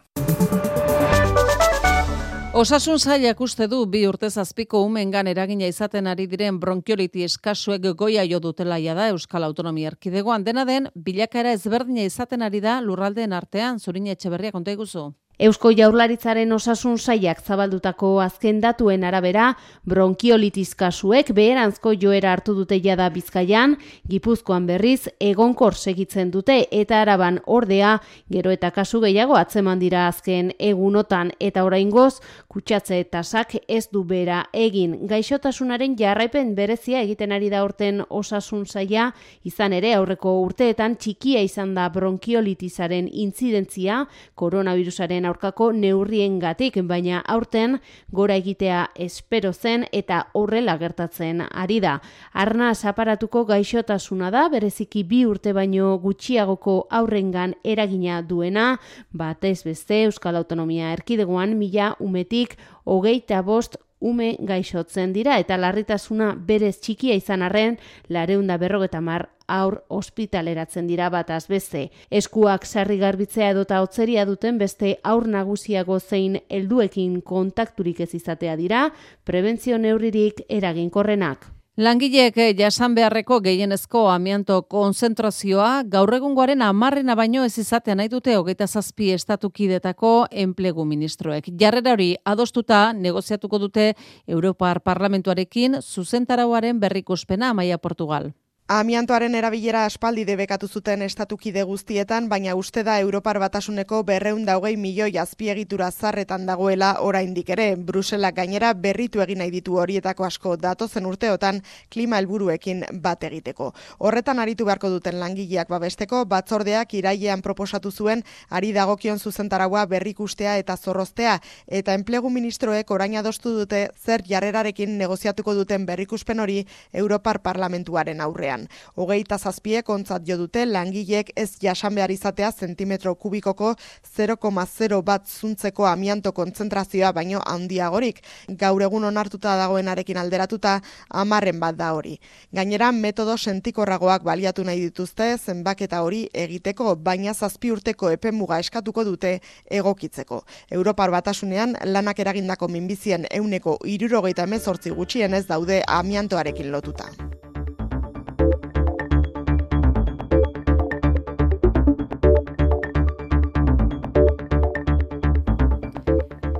Osasun zailak uste du bi urte zazpiko umengan eragina izaten ari diren bronkioliti eskasuek goia jo dutela da Euskal Autonomia Erkidegoan. Dena den bilakaera ezberdina izaten ari da lurraldeen artean. Zurin etxeberria konta iguzu. Eusko Jaurlaritzaren osasun saiak zabaldutako azken datuen arabera, bronkiolitis kasuek beheranzko joera hartu dute jada Bizkaian, Gipuzkoan berriz egonkor segitzen dute eta araban ordea, gero eta kasu gehiago atzeman dira azken egunotan. Eta oraingoz kutsatze tasak ez du bera egin. Gaixotasunaren jarraipen berezia egiten ari da urten osasun saia, izan ere aurreko urteetan txikia izan da bronkiolitisaren intzidentzia, koronavirusaren aurkako neurrien gatik, baina aurten gora egitea espero zen eta horrela gertatzen ari da. Arna aparatuko gaixotasuna da, bereziki bi urte baino gutxiagoko aurrengan eragina duena, batez beste Euskal Autonomia Erkidegoan mila umetik hogeita bost ume gaixotzen dira eta larritasuna berez txikia izan arren lareunda berrogeta mar aur ospitaleratzen dira bat azbeste. Eskuak sarri garbitzea edota hotzeria duten beste aur nagusiago zein helduekin kontakturik ez izatea dira, prebentzio neurririk eraginkorrenak. Langileek jasan beharreko gehienezko amianto konzentrazioa gaur egungoaren amarrena baino ez izatea nahi dute hogeita zazpi estatukidetako enplegu ministroek. Jarrera hori adostuta negoziatuko dute Europar Parlamentuarekin zuzentarauaren berrikuspena Maia Portugal. Amiantoaren erabilera aspaldi debekatu zuten estatukide guztietan, baina uste da Europar batasuneko berreun daugei milioi azpiegitura zarretan dagoela oraindik ere. Bruselak gainera berritu egin nahi ditu horietako asko datozen urteotan klima helburuekin bat egiteko. Horretan aritu beharko duten langileak babesteko, batzordeak irailean proposatu zuen ari dagokion zuzentaragua berrikustea eta zorroztea, eta enplegu ministroek orain adostu dute zer jarrerarekin negoziatuko duten berrikuspen hori Europar parlamentuaren aurrean batean. Hogeita zazpiek ontzat jo dute langileek ez jasan behar izatea zentimetro kubikoko 0,0 bat zuntzeko amianto kontzentrazioa baino handiagorik. Gaur egun onartuta dagoenarekin alderatuta amarren bat da hori. Gainera, metodo sentikorragoak baliatu nahi dituzte zenbaketa hori egiteko, baina zazpi urteko epemuga eskatuko dute egokitzeko. Europar batasunean lanak eragindako minbizien euneko irurogeita emezortzi gutxien ez daude amiantoarekin lotuta.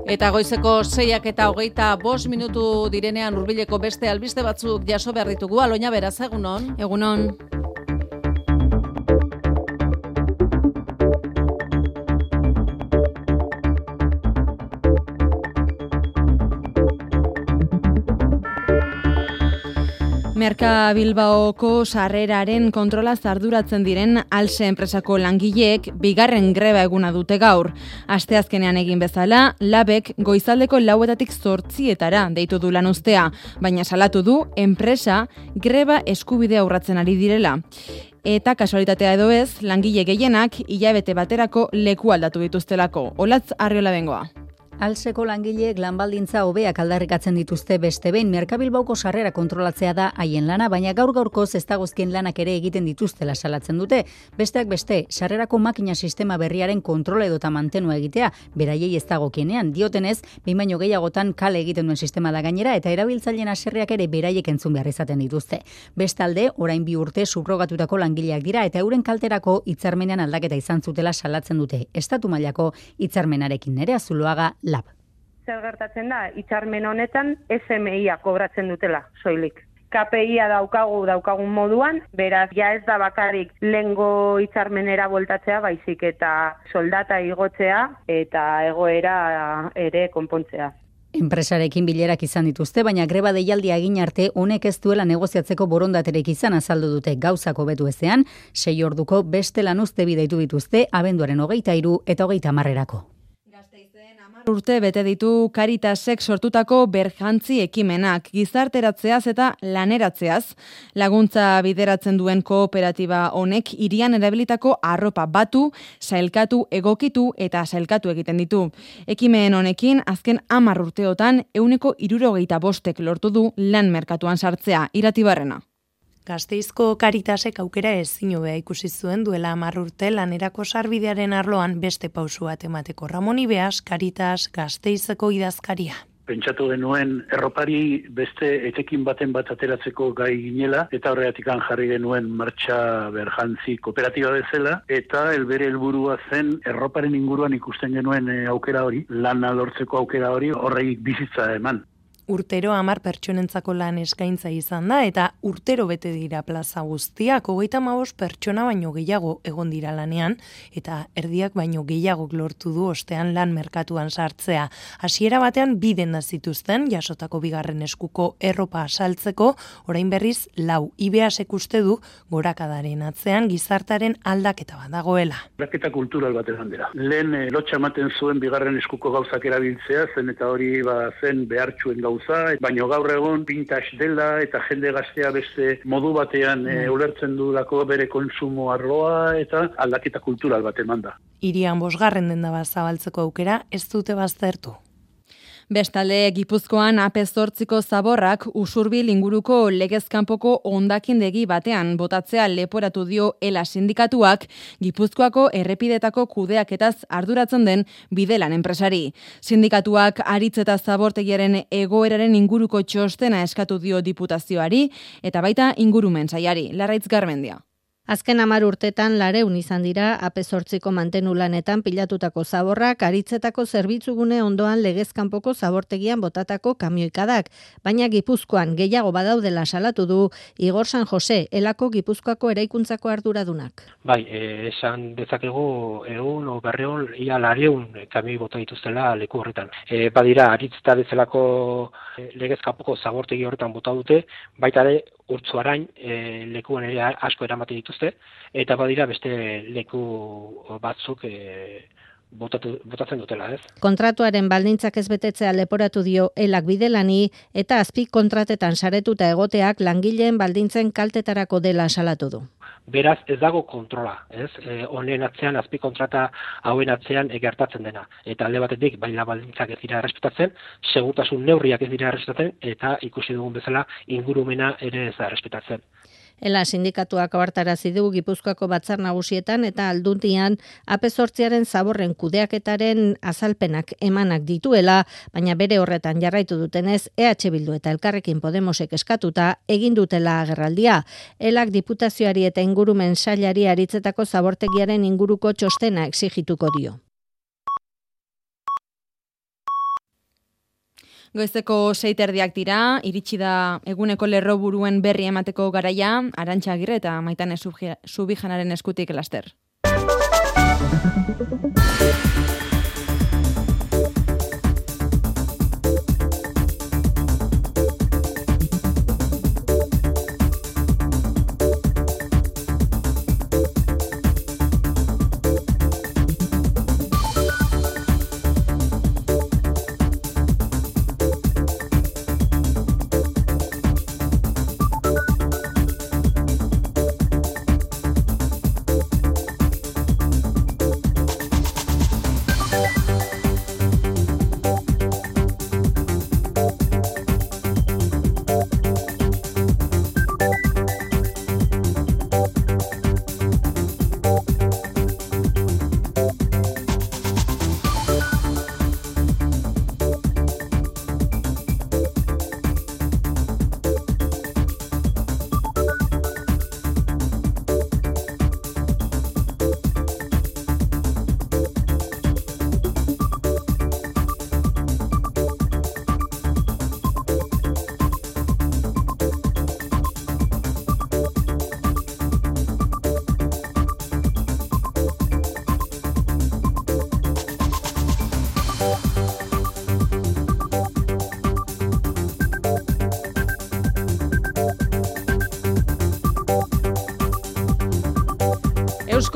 Eta goizeko seiak eta hogeita bost minutu direnean urbileko beste albiste batzuk jaso behar ditugu, aloina beraz, egunon? Egunon. Merka Bilbaoko sarreraren kontrola zarduratzen diren alse enpresako langileek bigarren greba eguna dute gaur. Asteazkenean egin bezala, labek goizaldeko lauetatik zortzietara deitu du lan ustea, baina salatu du enpresa greba eskubidea urratzen ari direla. Eta kasualitatea edo ez, langile gehienak hilabete baterako leku aldatu dituztelako. Olatz arriola bengoa. Alseko langileek lanbaldintza hobeak aldarrikatzen dituzte beste behin Merkabilbauko sarrera kontrolatzea da haien lana, baina gaur gaurkoz ez dagozkien lanak ere egiten dituztela salatzen dute. Besteak beste, sarrerako makina sistema berriaren kontrola edota mantenua egitea, beraiei ez dagokienean, diotenez, behin baino gehiagotan kale egiten duen sistema da gainera eta erabiltzaileen aserriak ere beraiek entzun behar izaten dituzte. Bestalde, orain bi urte subrogatutako langileak dira eta euren kalterako hitzarmenean aldaketa izan zutela salatzen dute. Estatu mailako hitzarmenarekin nere azuloaga lab. Zer gertatzen da, itxarmen honetan SMIa kobratzen dutela, soilik. KPIa daukagu daukagun moduan, beraz, ja ez da bakarrik lengo itxarmenera voltatzea, baizik eta soldata igotzea eta egoera ere konpontzea. Enpresarekin bilerak izan dituzte, baina greba deialdia egin arte honek ez duela negoziatzeko borondaterek izan azaldu dute gauzako betu ezean, sei orduko beste lanuzte bideitu dituzte, abenduaren hogeita iru eta hogeita marrerako urte bete ditu Caritasek sortutako berjantzi ekimenak gizarteratzeaz eta laneratzeaz laguntza bideratzen duen kooperatiba honek irian erabilitako arropa batu, sailkatu, egokitu eta sailkatu egiten ditu. Ekimen honekin azken amar urteotan euneko irurogeita bostek lortu du lan merkatuan sartzea, iratibarrena. Gazteizko karitasek aukera ezin hobea ikusi zuen duela hamar urte lanerako sarbidearen arloan beste pausu bat emateko Ramoni Beas Karitas Gazteizeko idazkaria. Pentsatu genuen erropari beste etekin baten bat ateratzeko gai ginela eta horregatik jarri genuen martxa berjantzi kooperatiba bezala eta elbere helburua zen erroparen inguruan ikusten genuen eh, aukera hori, lan lortzeko aukera hori horregik bizitza eman urtero amar pertsonentzako lan eskaintza izan da, eta urtero bete dira plaza guztiak, hogeita maoz pertsona baino gehiago egon dira lanean, eta erdiak baino gehiago lortu du ostean lan merkatuan sartzea. Hasiera batean biden da zituzten, jasotako bigarren eskuko erropa asaltzeko, orain berriz lau ibeas ekuste du gorakadaren atzean gizartaren aldaketa bat dagoela. Aldaketa kultural bat esan dira. Lehen e, lotxa ematen zuen bigarren eskuko gauzak erabiltzea, zen eta hori ba, zen behartxuen gau gauza, baino gaur egon pintas dela eta jende gaztea beste modu batean e, ulertzen du dako bere konsumo arloa eta aldaketa kultural bat eman da. Irian bosgarren den da zabaltzeko aukera ez dute baztertu. Bestalde, Gipuzkoan apezortziko zaborrak usurbil inguruko legezkanpoko ondakindegi batean botatzea leporatu dio ela sindikatuak Gipuzkoako errepidetako kudeaketaz arduratzen den bidelan enpresari. Sindikatuak aritz eta zabortegiaren egoeraren inguruko txostena eskatu dio diputazioari eta baita ingurumen saiari. Larraitz Garmendia. Azken amar urtetan lareun izan dira apezortziko mantenu lanetan pilatutako zaborrak aritzetako zerbitzugune ondoan legezkanpoko zabortegian botatako kamioikadak, baina gipuzkoan gehiago badaudela salatu du Igor San Jose, elako gipuzkoako eraikuntzako arduradunak. Bai, e, esan dezakegu egun o berreun ia lareun kamioi bota dituztela leku horretan. E, badira, aritzeta bezalako e, legezkanpoko zabortegi horretan bota dute, baita ere urtzuarain e, lekuan ere asko eramaten dituzte, eta badira beste leku batzuk e, botatu, botatzen dutela, ez? Kontratuaren baldintzak ez betetzea leporatu dio elak bidelani eta azpik kontratetan saretuta egoteak langileen baldintzen kaltetarako dela salatu du. Beraz, ez dago kontrola, ez? E, honen atzean, azpi kontrata hauen atzean egertatzen dena. Eta alde batetik, baina baldintzak ez dira errespetatzen, segurtasun neurriak ez dira errespetatzen, eta ikusi dugun bezala ingurumena ere ez da errespetatzen. Ela sindikatuak abartarazi du Gipuzkoako batzar nagusietan eta alduntian apezortziaren zaborren kudeaketaren azalpenak emanak dituela, baina bere horretan jarraitu dutenez EH Bildu eta Elkarrekin Podemosek eskatuta egin dutela agerraldia. Elak diputazioari eta ingurumen sailari aritzetako zabortegiaren inguruko txostena exigituko dio. Goizeko seiterdiak dira, iritsi da eguneko lerroburuen berri emateko garaia, arantxa agirre eta maitane subijanaren eskutik laster.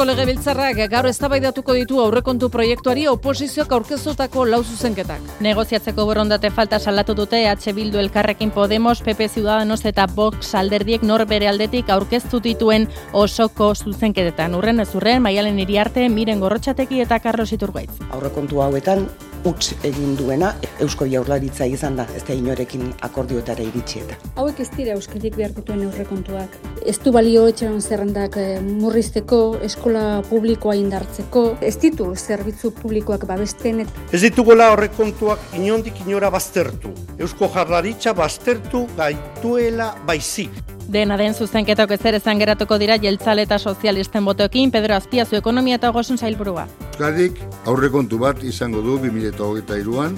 Eusko Legebiltzarrak gaur eztabaidatuko ditu aurrekontu proiektuari oposizioak aurkeztutako lau zuzenketak. Negoziatzeko borondate falta salatu dute EH Bildu Elkarrekin Podemos, PP Ciudadanos eta Vox alderdiek nor bere aldetik aurkeztu dituen osoko zuzenketetan. Urren ez urren, maialen iriarte, miren gorrotxateki eta Carlos Iturgaitz. Aurrekontu hauetan utz egin duena Eusko Jaurlaritza izan da, ez da inorekin akordioetara iritsi eta. Hauek ez dira Euskadik behar dituen aurrekontuak. Ez du balio etxeron zerrendak eh, murrizteko, eskola publikoa indartzeko, ez ditu zerbitzu publikoak babesten. Ez ditugola aurrekontuak inondik inora baztertu. Eusko Jaurlaritza baztertu gaituela baizik. Dena den zuzenketok ezer ezan geratuko dira jeltzale eta sozialisten botoekin Pedro Azpiazu ekonomia eta ogasun zailburua. Euskadik aurrekontu bat izango du 2023an,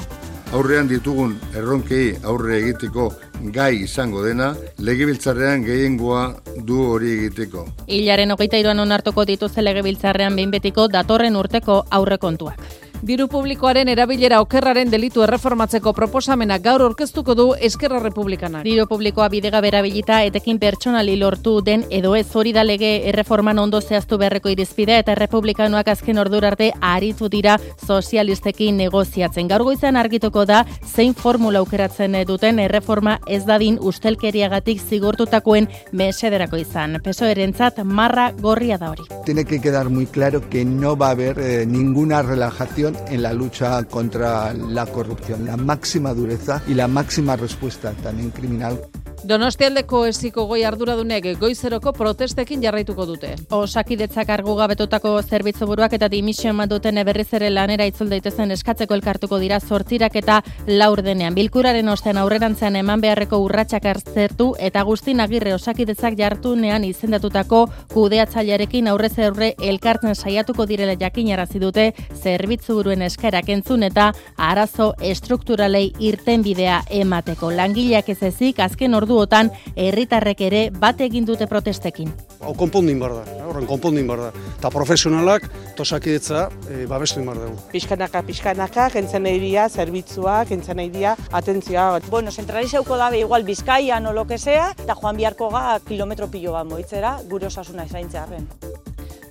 aurrean ditugun erronkei aurre egiteko gai izango dena, legebiltzarrean gehiengoa du hori egiteko. Hilaren hogeita iruan onartuko dituzte legebiltzarrean behin betiko datorren urteko aurrekontuak. Diru publikoaren erabilera okerraren delitu erreformatzeko proposamena gaur orkeztuko du Eskerra Republikanak. Diru publikoa bidega berabilita etekin pertsonali lortu den edo ez hori da lege erreforman ondo zehaztu beharreko irizpidea eta republikanoak azken ordur arte aritu dira sozialistekin negoziatzen. Gaur goizan argituko da zein formula aukeratzen duten erreforma ez dadin ustelkeriagatik zigortutakoen mesederako izan. Peso erentzat marra gorria da hori. Tiene que quedar muy claro que no va a haber eh, ninguna relajación en la lucha contra la corrupción, la máxima dureza y la máxima respuesta también criminal. Donostialdeko esiko goi arduradunek goizeroko protestekin jarraituko dute. Osakidetzak argu gabetutako zerbitzu buruak eta dimisio duten berriz ere lanera itzul daitezen eskatzeko elkartuko dira zortzirak eta laur denean. Bilkuraren ostean aurrerantzean eman beharreko urratsak hartzertu eta guztin agirre osakidetzak jartunean izendatutako kudeatzailearekin aurrez aurre elkartzen saiatuko direla jakinarazi dute zerbitzu buruen eskaerak entzun eta arazo estrukturalei irten bidea emateko. Langileak ez ezik azken ordu orduotan herritarrek ere bat egin dute protestekin. Hau konpondin bar da, horren konpondin bar da. Ta profesionalak tosakidetza e, babestu bar dugu. Piskanaka, piskanaka, kentzen egiria, zerbitzuak, kentzen egiria, atentzioa. Bueno, zentralizeuko dabe igual Bizkaia no lo que sea, eta joan biharko ga kilometro pilo bat moitzera, gure osasuna izaintzearen.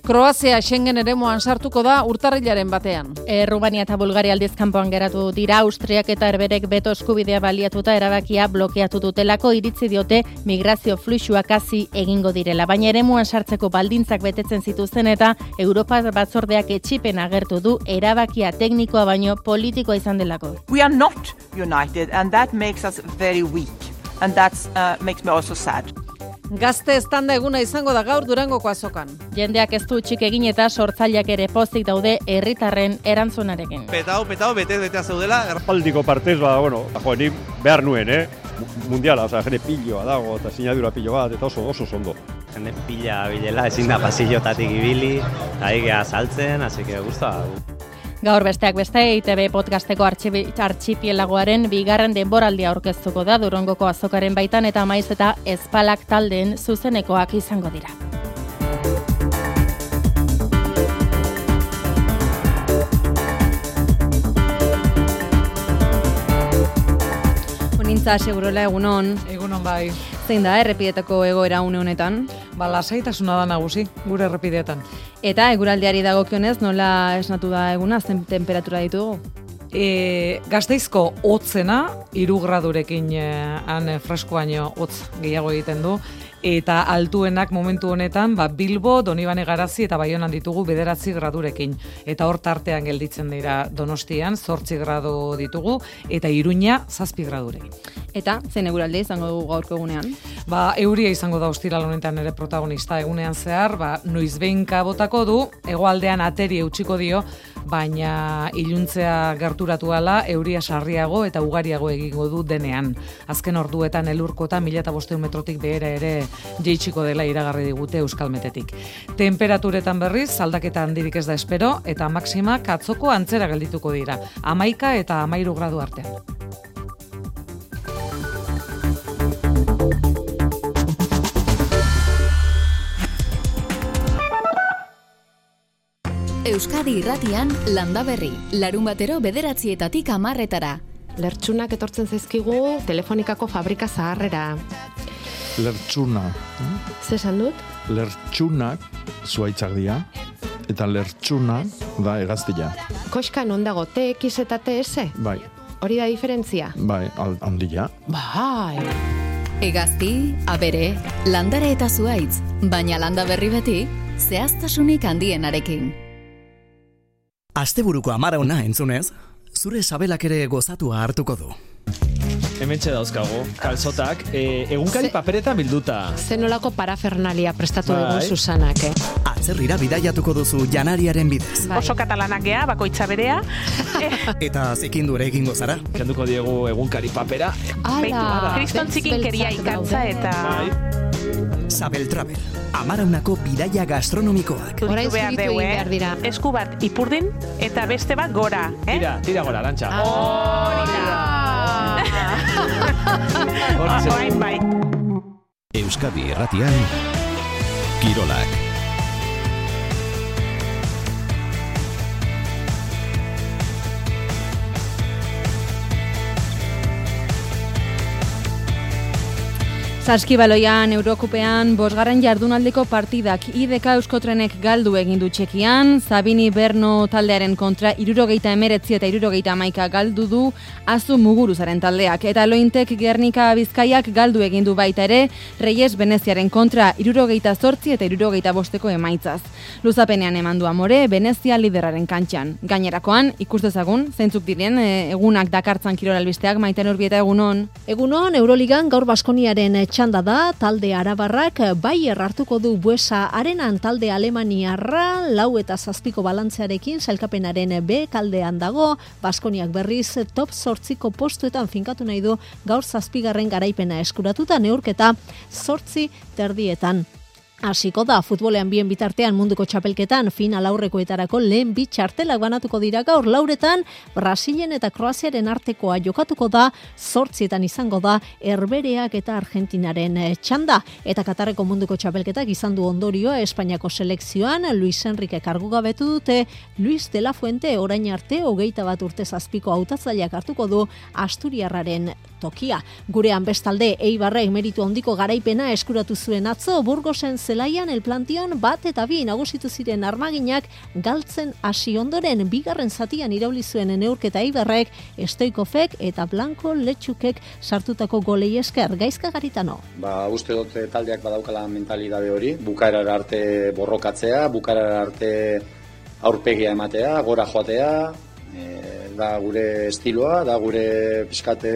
Kroazia Schengen eremuan sartuko da urtarrilaren batean. E, Rumania eta Bulgaria aldiz kanpoan geratu dira Austriak eta Herberek beto eskubidea baliatuta erabakia blokeatu dutelako iritzi diote migrazio fluxuak hasi egingo direla. Baina eremuan sartzeko baldintzak betetzen zituzten eta Europa batzordeak etxipen agertu du erabakia teknikoa baino politikoa izan delako. We are not united and that makes us very weak and that uh, makes me also sad. Gazte estanda eguna izango da gaur Durangoko azokan. Jendeak ez du txik egin eta sortzaileak ere pozik daude herritarren erantzunarekin. Petao, petao, bete, betea zeudela. Aldiko partez, ba, bueno, jo, ni behar nuen, eh? Mundiala, oza, jene piloa dago, eta sinadura pilo bat, eta oso, oso zondo. Jende pila bilela, ezin da pasillotatik ibili, eta saltzen, así que gusta. Gaur besteak beste ITB podcasteko artxipielagoaren bigarren denboraldia aurkeztuko da Durongoko azokaren baitan eta maiz eta espalak taldeen zuzenekoak izango dira. Onintza, segurola egunon. Egunon bai. Zein da, errepidetako egoera une honetan? Ba, lasaitasuna da nagusi, gure errepidetan. Eta eguraldiari dagokionez, nola esnatu da eguna, zen temperatura ditugu? E, gazteizko hotzena, irugradurekin e, han fresko baino hotz gehiago egiten du, eta altuenak momentu honetan ba, Bilbo, Donibane Garazi eta Baionan ditugu bederatzi gradurekin. Eta hor tartean gelditzen dira Donostian, zortzi gradu ditugu, eta Iruña zazpi gradurekin. Eta, zen eguralde izango dugu gaurko egunean? Ba, euria izango da ostiral honetan ere protagonista egunean zehar, ba, noiz behinka botako du, egoaldean ateri eutxiko dio, baina iluntzea gerturatu ala, euria sarriago eta ugariago egingo du denean. Azken orduetan elurkota mila eta metrotik behera ere jeitsiko dela iragarri digute euskalmetetik. Temperaturetan berriz, aldaketa handirik ez da espero, eta maksima katzoko antzera geldituko dira. Amaika eta amairu gradu artean. Euskadi irratian landa berri, larun batero bederatzietatik amarretara. Lertxunak etortzen zaizkigu telefonikako fabrika zaharrera. Lertxuna. Ze esan dut? Lertxunak zuaitzak dira, eta lertxuna da egaztia. Koxka non dago, TX eta TS? Bai. Hori da diferentzia? Bai, handia. Bai. Egazti, abere, landare eta zuaitz, baina landa berri beti, zehaztasunik handienarekin. Asteburuko amara ona entzunez, zure sabelak ere gozatua hartuko du. Hementxe dauzkago, kalzotak, e, egunkari paperetan bilduta. Zenolako parafernalia prestatu Bai. dugu Susanak, eh? Atzerrira bidaiatuko duzu janariaren bidez. Bai. Oso katalanak gea, bakoitza berea. Eta zikindu ere egingo zara. Kenduko diegu egunkari papera. Ala, Kriston ikatza daude. eta... Sabel Travel, amaraunako bidaia gastronomikoak. Zuritu behar deu, eh? Esku bat ipurdin eta beste bat gora, eh? Tira, tira gora, arantxa. Hori da. Orain bai. Euskadi Erratian Kirolak Saskibaloian Eurokupean bosgarren jardunaldeko partidak IDK Euskotrenek galdu egin du txekian, Zabini Berno taldearen kontra irurogeita emeretzi eta irurogeita maika galdu du azu muguruzaren taldeak. Eta lointek Gernika Bizkaiak galdu egin du baita ere, Reyes Veneziaren kontra irurogeita zortzi eta irurogeita bosteko emaitzaz. Luzapenean eman du amore, Venezia lideraren kantxan. Gainerakoan, ikus dezagun, zeintzuk diren, e, egunak dakartzan kirol albisteak, maiten urbieta egunon. Egunon, Euroligan gaur Baskoniaren txanda da, talde arabarrak bai errartuko du buesa arenan talde alemaniarra, lau eta zazpiko balantzearekin zelkapenaren B kaldean dago, Baskoniak berriz top sortziko postuetan finkatu nahi du gaur zazpigarren garaipena eskuratuta neurketa sortzi terdietan. Hasiko da futbolean bien bitartean munduko txapelketan final aurrekoetarako lehen bi txartelak banatuko dira gaur. Lauretan Brasilen eta Kroaziaren artekoa jokatuko da zortzietan izango da Herbereak eta Argentinaren eh, txanda. Eta Katarreko munduko txapelketak izan du ondorioa Espainiako selekzioan Luis Enrique kargu gabetu dute Luis de la Fuente orain arte hogeita bat urte zazpiko hautatzaileak hartuko du Asturiarraren tokia. Gurean bestalde Eibarrek meritu handiko garaipena eskuratu zuen atzo Burgosen zelaian el plantion bat eta bi nagusitu ziren armaginak galtzen hasi ondoren bigarren zatian irauli zuen neurketa Iberrek, Stoikofek eta Blanco Letxukek sartutako golei esker gaizka garitano. Ba, uste dut eh, taldeak badaukala mentalidade hori, bukaerara arte borrokatzea, bukaerara arte aurpegia ematea, gora joatea, e, da gure estiloa, da gure piskate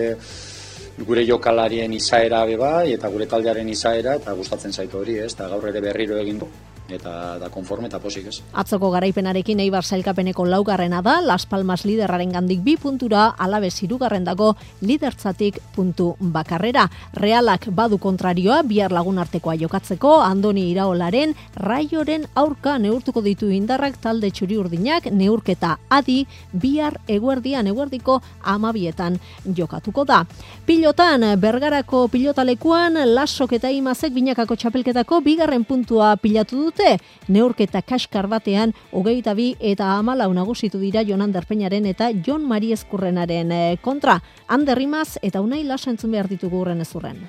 gure jokalarien izaera be bai eta gure taldearen izaera eta gustatzen zaitu hori, ez? Da gaur ere berriro egin du eta da konforme eta posik ez. Atzoko garaipenarekin Eibar sailkapeneko laugarrena da, Las Palmas liderraren gandik bi puntura, alabe zirugarren dago lidertzatik puntu bakarrera. Realak badu kontrarioa, bihar lagun artekoa jokatzeko, Andoni Iraolaren, Raioren aurka neurtuko ditu indarrak talde txuri urdinak, neurketa adi, bihar eguerdian eguerdiko amabietan jokatuko da. Pilotan, bergarako pilotalekuan, lasok eta imazek binakako txapelketako bigarren puntua pilatu dut dute, neurketa kaskar batean, hogeita bi eta amalau nagusitu dira Jonan Derpeñaren eta Jon Mari Eskurrenaren eh, kontra. Anderrimaz eta unai laso entzun behar ditugu urren ezurren.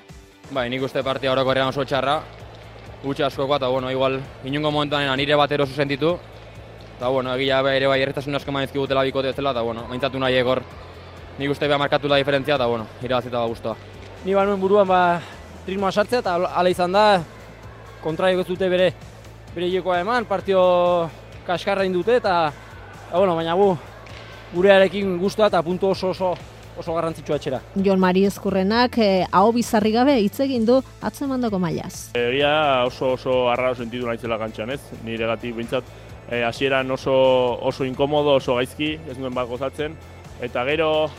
Bai, nik uste partia horoko errean oso txarra, gutxe askokoa, eta bueno, igual, inungo momentuan nire bat erosu sentitu, eta bueno, egia ere bai erretasun asko maizki gutela bikote ez dela, eta bueno, maintzatu nahi egor, nik uste beha markatu la diferentzia, eta bueno, irabazita ba guztua. Ni ba nuen buruan ba ritmoa sartzea, eta ala izan da, kontra dute bere bere eman, partio kaskarra indute eta, bueno, baina gu, gurearekin guztua eta puntu oso oso oso garrantzitsua etxera. Jon Mari Ezkurrenak eh, hau bizarri gabe hitz egin du atzemandako mailaz. Egia oso oso arraro sentitu naitzela gantxan, ez? Nire gati bintzat eh, hasieran oso oso inkomodo, oso gaizki, ez nuen bat gozatzen eta gero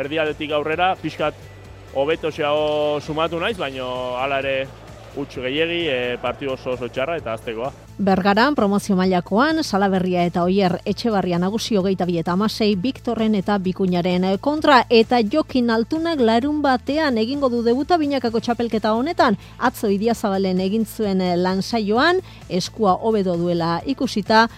erdialetik aurrera pixkat hobeto xeago sumatu naiz, baino hala ere utxu gehiegi, e, partidu oso oso txarra eta aztekoa. Bergaran, promozio mailakoan, Salaberria eta Oier Etxebarria nagusi hogeita bi eta amasei, Viktorren eta Bikuñaren kontra, eta Jokin Altunak larun batean egingo du debuta binakako txapelketa honetan, atzo idiazabalen egin zuen lansaioan, eskua hobedo duela ikusita,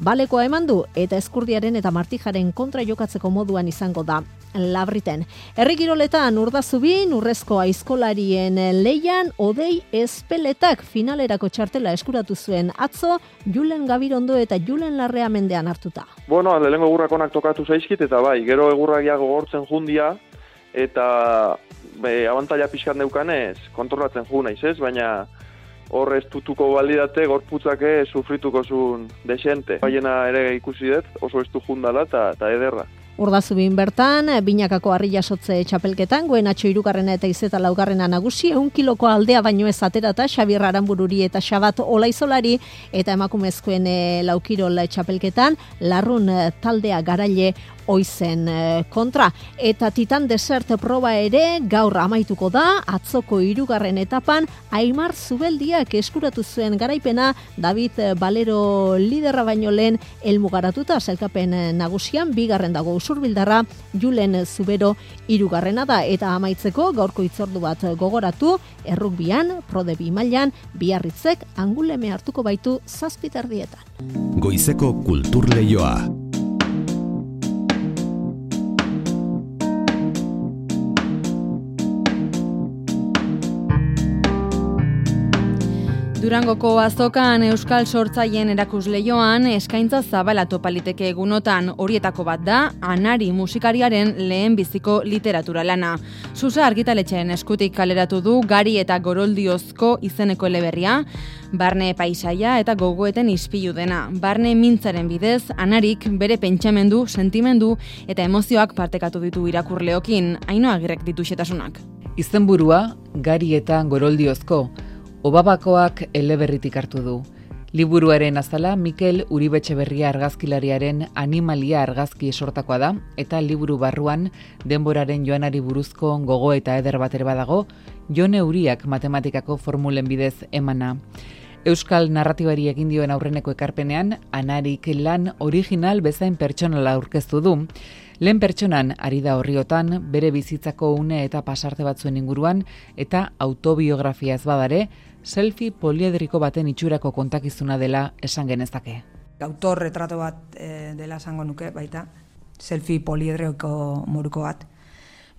Balekoa eman du eta eskurdiaren eta martijaren kontra jokatzeko moduan izango da labriten. Errikiroletan urdazubin urrezko aizkolarien leian odei espeletak finalerako txartela eskuratu zuen atzo Julen Gabirondo eta Julen Larrea mendean hartuta. Bueno, lehenko egurrak onak tokatu zaizkit eta bai, gero egurragia gogortzen jundia eta be, abantaila pixkat neukanez kontrolatzen ju naiz ez, baina hor ez tutuko balidate gorputzake sufrituko zuen desente. Baiena ere ikusi dut, oso ez du jundala eta ederra. Urdazubin bertan, binakako harri jasotze txapelketan, goen atxo irugarrena eta izeta laugarrena nagusi, eun kiloko aldea baino ez aterata, Xabir Arambururi eta Xabat Olaizolari, eta emakumezkoen e, laukirol txapelketan, larrun eh, taldea garaile oizen eh, kontra. Eta Titan Desert proba ere gaur amaituko da, atzoko irugarren etapan, Aimar Zubeldiak eskuratu zuen garaipena, David Balero liderra baino lehen elmugaratuta zelkapen nagusian, bigarren dago usurbildarra, Julen Zubero irugarrena da, eta amaitzeko gaurko itzordu bat gogoratu, errukbian, prodebi mailan, biarritzek anguleme hartuko baitu zazpiterdietan. Goizeko kultur lehioa. Durangoko azokan Euskal Sortzaien erakusleioan eskaintza zabala topaliteke egunotan horietako bat da Anari musikariaren lehen biziko literatura lana. Susa argitaletxeen eskutik kaleratu du gari eta goroldiozko izeneko eleberria, barne paisaia eta gogoeten ispilu dena. Barne mintzaren bidez, Anarik bere pentsamendu, sentimendu eta emozioak partekatu ditu irakurleokin, haino agirrek ditu xetasunak. Izenburua, gari eta goroldiozko, Obabakoak eleberritik hartu du. Liburuaren azala Mikel Uribetxe berria argazkilariaren animalia argazki esortakoa da, eta liburu barruan denboraren joanari buruzko gogo eta eder bater badago, jone uriak matematikako formulen bidez emana. Euskal narratibari egin dioen aurreneko ekarpenean, anarik lan original bezain pertsonala aurkeztu du, Lehen pertsonan ari da horriotan, bere bizitzako une eta pasarte batzuen inguruan, eta autobiografia ez badare, selfie poliedriko baten itxurako kontakizuna dela esan genezake. Autor retrato bat e, dela esango nuke, baita, selfie poliedriko moruko bat.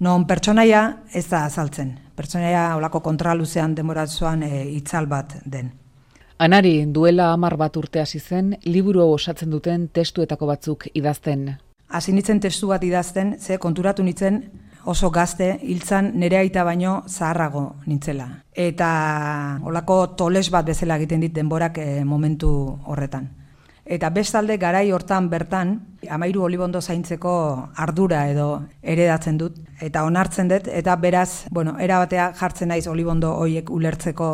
Non pertsonaia ez da azaltzen. Pertsonaia olako kontraluzean demoratzoan e, itzal bat den. Anari, duela hamar bat urte hasi zen, liburu osatzen duten testuetako batzuk idazten. Hasi nitzen testu bat idazten, ze konturatu nitzen oso gazte, hiltzan nere aita baino zaharrago nintzela. Eta olako toles bat bezala egiten dit denborak eh, momentu horretan. Eta bestalde garai hortan bertan, amairu olibondo zaintzeko ardura edo eredatzen dut, eta onartzen dut, eta beraz, bueno, erabatea jartzen naiz olibondo hoiek ulertzeko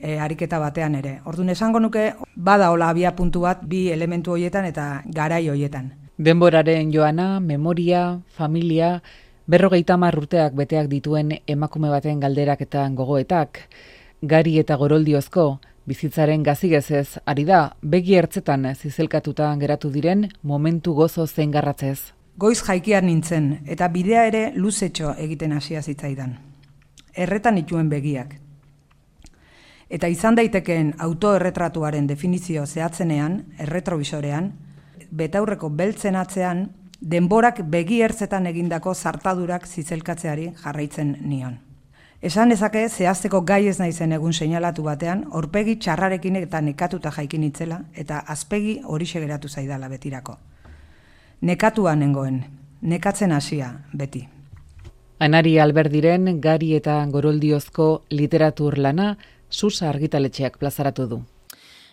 e, ariketa batean ere. Orduan esango nuke, bada hola abia puntu bat bi elementu hoietan eta garai hoietan. Denboraren joana, memoria, familia, berrogeita urteak beteak dituen emakume baten galderak eta gogoetak, gari eta goroldiozko, bizitzaren gazigezez, ari da, begi ertzetan zizelkatuta geratu diren momentu gozo zen garratzez. Goiz jaikiar nintzen, eta bidea ere luzetxo egiten hasia zitzaidan. Erretan ituen begiak. Eta izan daitekeen autoerretratuaren definizio zehatzenean, erretrovisorean, betaurreko beltzen atzean, denborak begi ertzetan egindako zartadurak zizelkatzeari jarraitzen nion. Esan ezake zehazteko gai ez naizen egun seinalatu batean, orpegi txarrarekin eta nekatuta jaikin itzela, eta azpegi hori geratu zaidala betirako. Nekatua nengoen, nekatzen hasia beti. Anari alberdiren gari eta goroldiozko literatur lana, Susa argitaletxeak plazaratu du.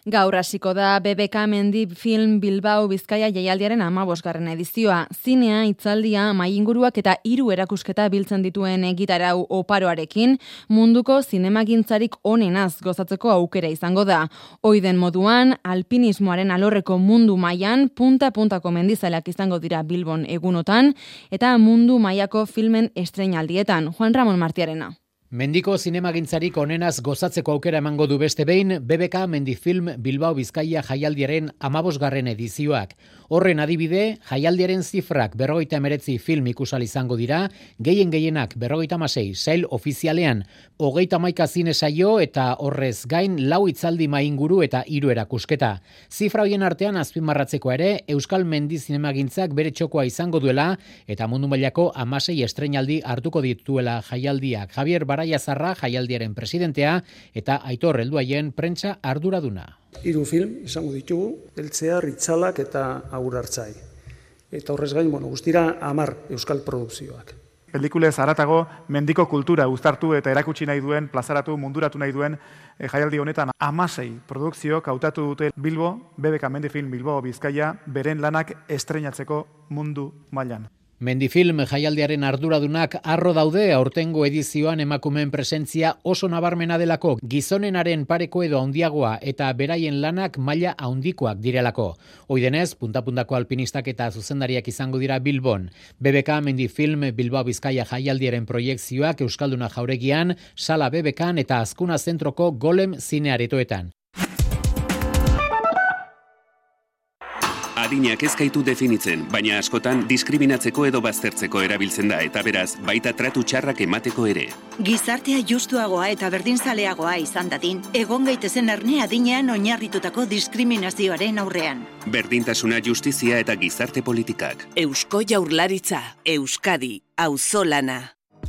Gaur hasiko da BBK Mendi Film Bilbao Bizkaia jaialdiaren amabosgarren edizioa. Zinea, itzaldia, mainguruak eta hiru erakusketa biltzen dituen egitarau oparoarekin, munduko zinemagintzarik onenaz gozatzeko aukera izango da. Oiden moduan, alpinismoaren alorreko mundu mailan punta-puntako mendizaleak izango dira Bilbon egunotan, eta mundu mailako filmen estreinaldietan. Juan Ramon Martiarena. Mendiko zinemagintzarik onenaz gozatzeko aukera emango du beste behin BBK Mendifilm Bilbao Bizkaia jaialdiaren amabosgarren edizioak. Horren adibide, jaialdiaren zifrak berrogeita emeretzi film ikusal izango dira, gehien gehienak berrogeita masei, sail ofizialean, hogeita maika zine saio eta horrez gain lau itzaldi mainguru eta hiru erakusketa. Zifra hoien artean azpimarratzeko ere, Euskal Mendi Zinemagintzak bere txokoa izango duela eta mundu mailako amasei estrenaldi hartuko dituela jaialdiak. Javier Baraia Zarra jaialdiaren presidentea eta Aitor Helduaien prentsa arduraduna hiru film izango ditugu, beltzea, ritzalak eta agur hartzai. Eta horrez gain, bueno, guztira amar euskal produkzioak. Peldikulez aratago mendiko kultura uztartu eta erakutsi nahi duen, plazaratu, munduratu nahi duen e, jaialdi honetan amasei produkzio kautatu dute Bilbo, BBK Mendifilm Bilbo Bizkaia, beren lanak estrenatzeko mundu mailan. Mendifilm jaialdiaren arduradunak arro daude aurtengo edizioan emakumeen presentzia oso nabarmena delako gizonenaren pareko edo handiagoa eta beraien lanak maila handikoak direlako. Oidenez, punta-puntako alpinistak eta zuzendariak izango dira Bilbon. BBK Mendifilm Bilbao Bizkaia jaialdiaren proiektzioak Euskalduna jauregian, Sala BBKan eta Azkuna Zentroko Golem zinearetoetan. Adinak ez gaitu definitzen, baina askotan diskriminatzeko edo baztertzeko erabiltzen da eta beraz baita tratu txarrak emateko ere. Gizartea justuagoa eta berdinzaleagoa izan dadin, egon gaitezen erne adinean oinarritutako diskriminazioaren aurrean. Berdintasuna justizia eta gizarte politikak. Eusko jaurlaritza, Euskadi, auzolana.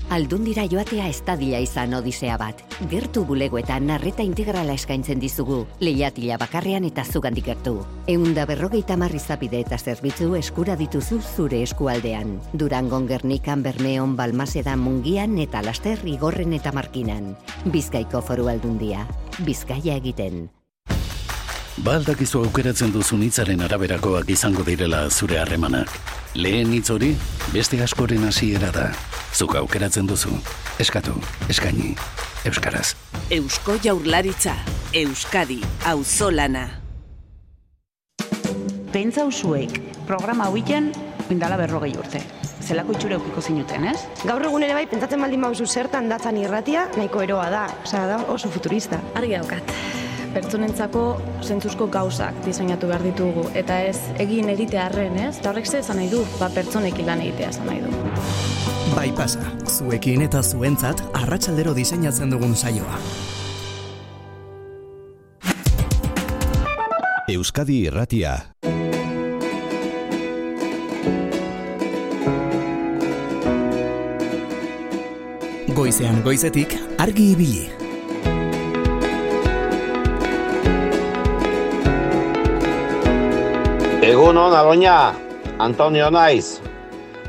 Aldundira joatea ez dadila izan odisea bat. Gertu bulego eta narreta integrala eskaintzen dizugu, lehiatila bakarrean eta zugandik gertu. Eunda berrogeita marrizapide eta zerbitzu eskura dituzu zure eskualdean. Durangon Gernikan, Bermeon, Balmaseda, Mungian eta Laster Igorren eta Markinan. Bizkaiko foru aldundia. Bizkaia egiten. Baldak izu aukeratzen duzun hitzaren araberakoak izango direla zure harremanak. Lehen hitz hori, beste askoren hasiera da. Zuk aukeratzen duzu. Eskatu, eskaini, Euskaraz. Eusko jaurlaritza, Euskadi, auzolana. Pentsa usuek, programa hauian, indala berrogei urte. Zelako itxure eukiko zinuten, ez? Gaur egun ere bai, pentsatzen baldin bauzu zertan datzan irratia, nahiko eroa da. Osa, da oso futurista. Argi daukat pertsonentzako zentzuzko gauzak diseinatu behar ditugu eta ez egin egite harren, ez? Eta horrek ze esan nahi du, ba pertsonekin lan egitea esan nahi du. Bai pasa, zuekin eta zuentzat arratsaldero diseinatzen dugun saioa. Euskadi Irratia. Goizean goizetik argi ibili. Egun hona, doña, Antonio naiz.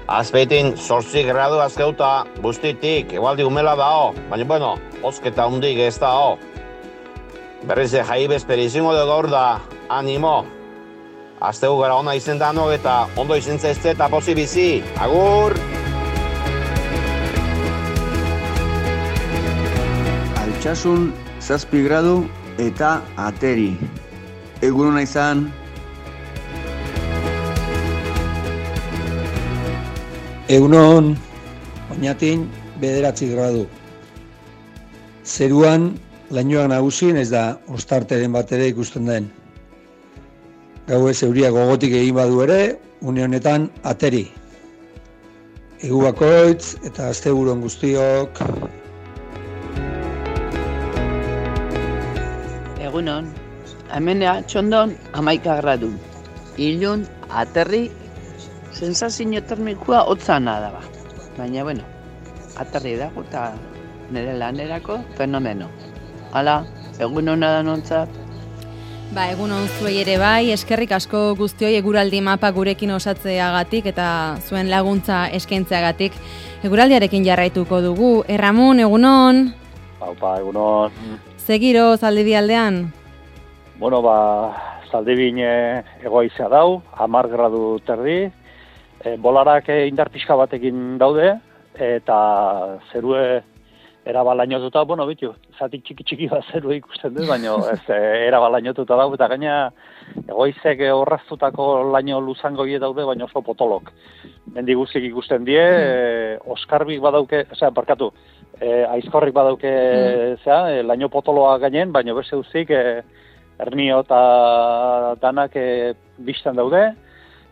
Azpeitin sortzi gradu azkeuta bustitik, egualdi umela dao, baina bueno, osketa hundik ez dao. Berriz jai bezperi izango dugu gaur da, animo. Aztegu gara ona izen dano eta ondo izen zaizte eta pozi bizi. Agur! Altsasun zazpi gradu eta ateri. Egun hona izan, Egunon, oinatin bederatzi gradu. Zeruan, lainoak nagusin ez da ostarteren bat ere ikusten den. Gau ez euria gogotik egin badu ere, une honetan ateri. Egu bakoitz eta azte guztiok. Egunon, hemenea txondon amaika gradu. Ilun, aterri sensazio termikoa hotzana da ba. Baina, bueno, atarri dago eta nire lanerako fenomeno. Hala, egun hona da nontzat. Ba, egun on zuei ere bai, eskerrik asko guztioi eguraldi mapa gurekin osatzeagatik eta zuen laguntza eskaintzeagatik. Eguraldiarekin jarraituko dugu. Erramun, egun on? Baupa, egun on. Zegiro, zaldibi aldean? Bueno, ba, zaldibin egoizea dau, amar gradu terdi, e, bolarak indar pixka batekin daude, eta zerue erabalainotuta, bueno, bitu, zati txiki txiki bat zerue ikusten dut, baina ez e, erabalainotuta dago, eta gaina egoizek horraztutako laino luzango daude, baina oso potolok. Mendi guztik ikusten die, e, oskarbik badauke, osea, parkatu, e, aizkorrik badauke, mm. zera, e, laino potoloa gainen, baina beste guztik, e, ernio eta danak e, biztan daude,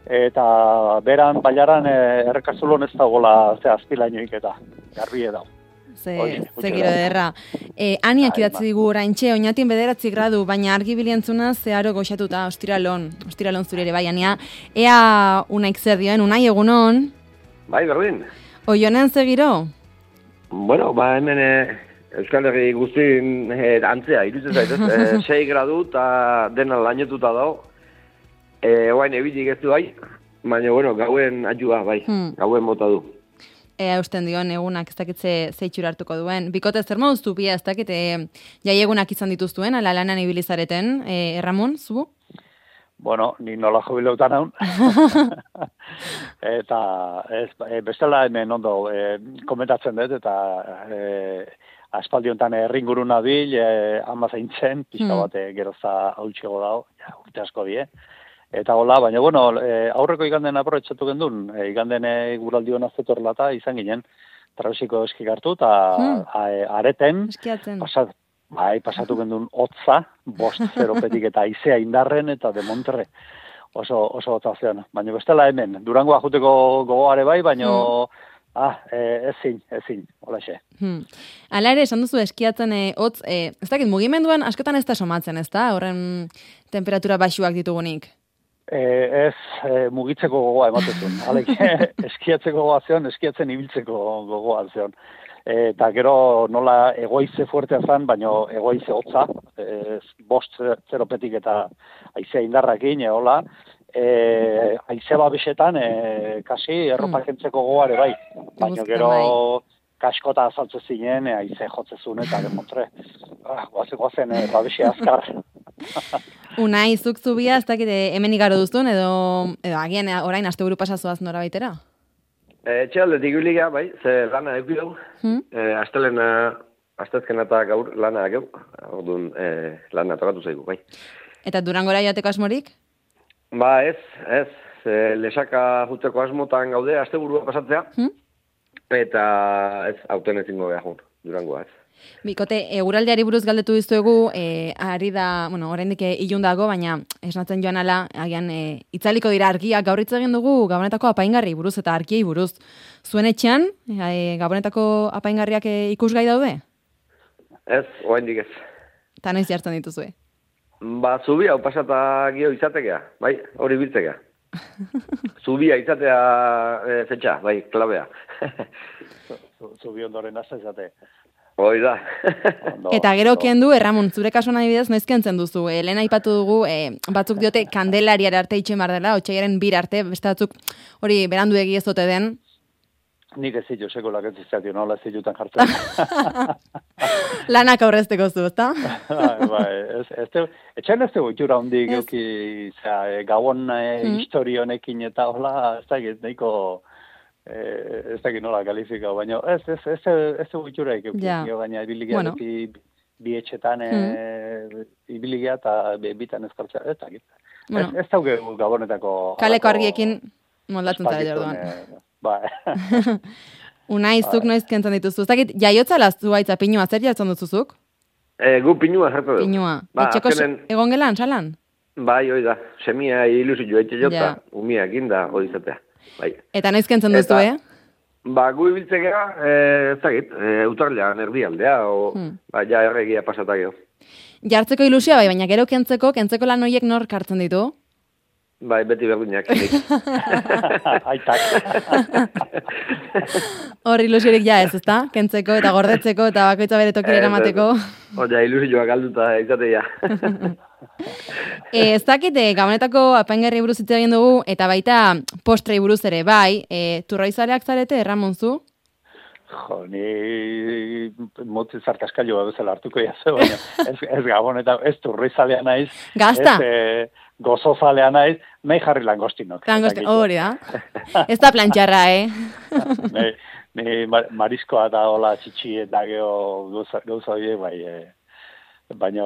eta beran baiaran eh, errekazulon ez dagoela ze azpilainoik eta garbi edau. Ze, ze giro derra. E, aniak idatzi digu oraintxe, oinatin bederatzi gradu, baina argi bilientzuna zeharo goxatuta, ostiralon, ostiralon zure ere bai, ania, ea unaik zer dioen, unai egunon? Bai, berdin. Oionen ze giro? Bueno, ba, hemen e, Euskal Herri guztin e, antzea, irutzen zaitez, e, 6 gradu eta dena lainetuta dago, E, oain ebitik ez du bai, baina, bueno, gauen ajua, bai, hmm. gauen bota du. Ea usten dion egunak ez dakitze zeitxura hartuko duen. Bikote zer moduztu bia ez dakit, e, jai egunak izan dituztuen, ala lanan ibilizareten, e, Erramon, zu? Bueno, ni nola jubileutan haun. eta ez, e, bestela hemen ondo e, komentatzen dut, eta e, aspaldi honetan erringurun abil, e, ama zaintzen, pixka hmm. bate geroza hau txego dago, ja, urte asko die. Eta hola, baina bueno, e, aurreko iganden aprobetsatu gendun, e, iganden e, guraldi hona zetorlata izan ginen, trabesiko eskik hartu, eta hmm. areten, pasat, bai, pasatu gendun hotza, bost zeropetik eta izea indarren eta de Monterre. Oso, oso hotza zean. Baina bestela hemen, durango ajuteko gogoare bai, baina hmm. Ah, e, ezin, ezin, hola xe. Hmm. Ala ere, esan duzu eskiatzen e, hotz, e, ez dakit, mugimenduan askotan ez da somatzen, ez da? Horren temperatura baxuak ditugunik. E, ez e, mugitzeko gogoa ematezun. Alek, eskiatzeko gogoa zion, eskiatzen ibiltzeko gogoa zion. E, eta gero nola egoize fuertea zan, baino egoize hotza, e, bost zeropetik eta aizea indarrakin, e, hola, e, aize babesetan, e, kasi erropa mm. kentzeko gogoare bai. Baina gero bai. kaskota azaltze zinen, e, aize jotzezun eta demontre. Ah, guazen, guazen, e, babese azkar. Unai, zuk zubia, ez dakit eh, hemen igaro duzun, edo, edo agian eh, orain aste buru pasazoaz nora baitera? E, Etxe alde diguliga, bai, ze lana euk dugu. Hmm? E, astelen, astezken eta gaur lana egeu. Orduan, e, lana tokatu zaigu, bai. Eta durangora joateko asmorik? Ba, ez, ez. E, lesaka juteko asmotan gaude, aste burua pasatzea. Hmm? Eta ez, hauten ezingo beha jun, durangoa ez. Bikote, eguraldiari buruz galdetu dizuegu, e, ari da, bueno, oraindik ilun dago, baina esnatzen joan ala, agian, e, itzaliko dira argiak gaur egin dugu gabonetako apaingarri buruz eta arkiei buruz. Zuen etxean, e, gabonetako apaingarriak e, ikusgai daude? Ez, oraindik ez. Ta noiz jartzen dituzue? Ba, zubia, pasata gio izatekea, bai, hori biltzekea. zubia izatea e, zetxa, bai, klabea. Zubi ondoren asa izate. Hoi da. Eta gero kendu, erramun, zure kasuan adibidez, noiz kentzen duzu. Eh, lehen aipatu dugu, eh, batzuk diote kandelariar arte itxen bar dela, otxaiaren bir arte, beste batzuk hori berandu egi ez dute den. Nik ez zitu sekolak ez izatio, nola ez zitutan jartzen. Lanak aurrezteko zu, ezta? bai, ez, ez te, etxan ez dugu itxura Ez. geuki, zera, e, e, Mm. historionekin eta hola, ez da egit, nahiko, e, ez da egit nola kalifika, baina ez, ez, ez, ez Ja. Gero gaina ibiligia Bueno. beti bi etxetan e, ibiligia eta be- bitan ezkartzea, ez da egit. Bueno. Ez, ez dauke gabonetako... Kaleko argiekin moldatzen zara jorduan. e, Bai. Unai, zuk noiz kentzen dituzu. Ez dakit, jaiotza laztu baitza pinua, zer jartzen duzuzuk? E, gu pinua jartzen dugu. Pinua. Ba, Etxeko azkenen, egon gelan, salan? bai, hoi da. Semia ilusio etxe jota, Ja. umiak inda, hori izatea. Bai. Eta noiz kentzen duzu, eh? Ba, gu ibiltzen gara, e, ez dakit, e, utarlean erdialdea, o, Hmm. ba, ja, erregia pasatak gero. Jartzeko ilusioa bai, baina gero kentzeko, kentzeko lan horiek nor kartzen ditu? Bai, beti berdinak. nik. Hor ilusiorik ja ez, ezta? Kentzeko eta gordetzeko eta bakoitza bere tokira eramateko. Oia, ilusioa galduta izatea. E, ez dakit, e, gabonetako apaingarri buruz hitz egin dugu, eta baita postrei buruz ere, bai, e, turraizaleak zarete, erramonzu? Jo, ni motzi zarkaskailua bezala hartuko jaze, baina ez, ez gabon eta ez turrizalea naiz. Gazta? Ez e, gozozalea naiz, nahi jarri langostinok. Langosti, Eta hori da. ez da plantxarra, eh? ni, ni mar- mariskoa eta hola txitsi eta geho gauza, bai, e, baina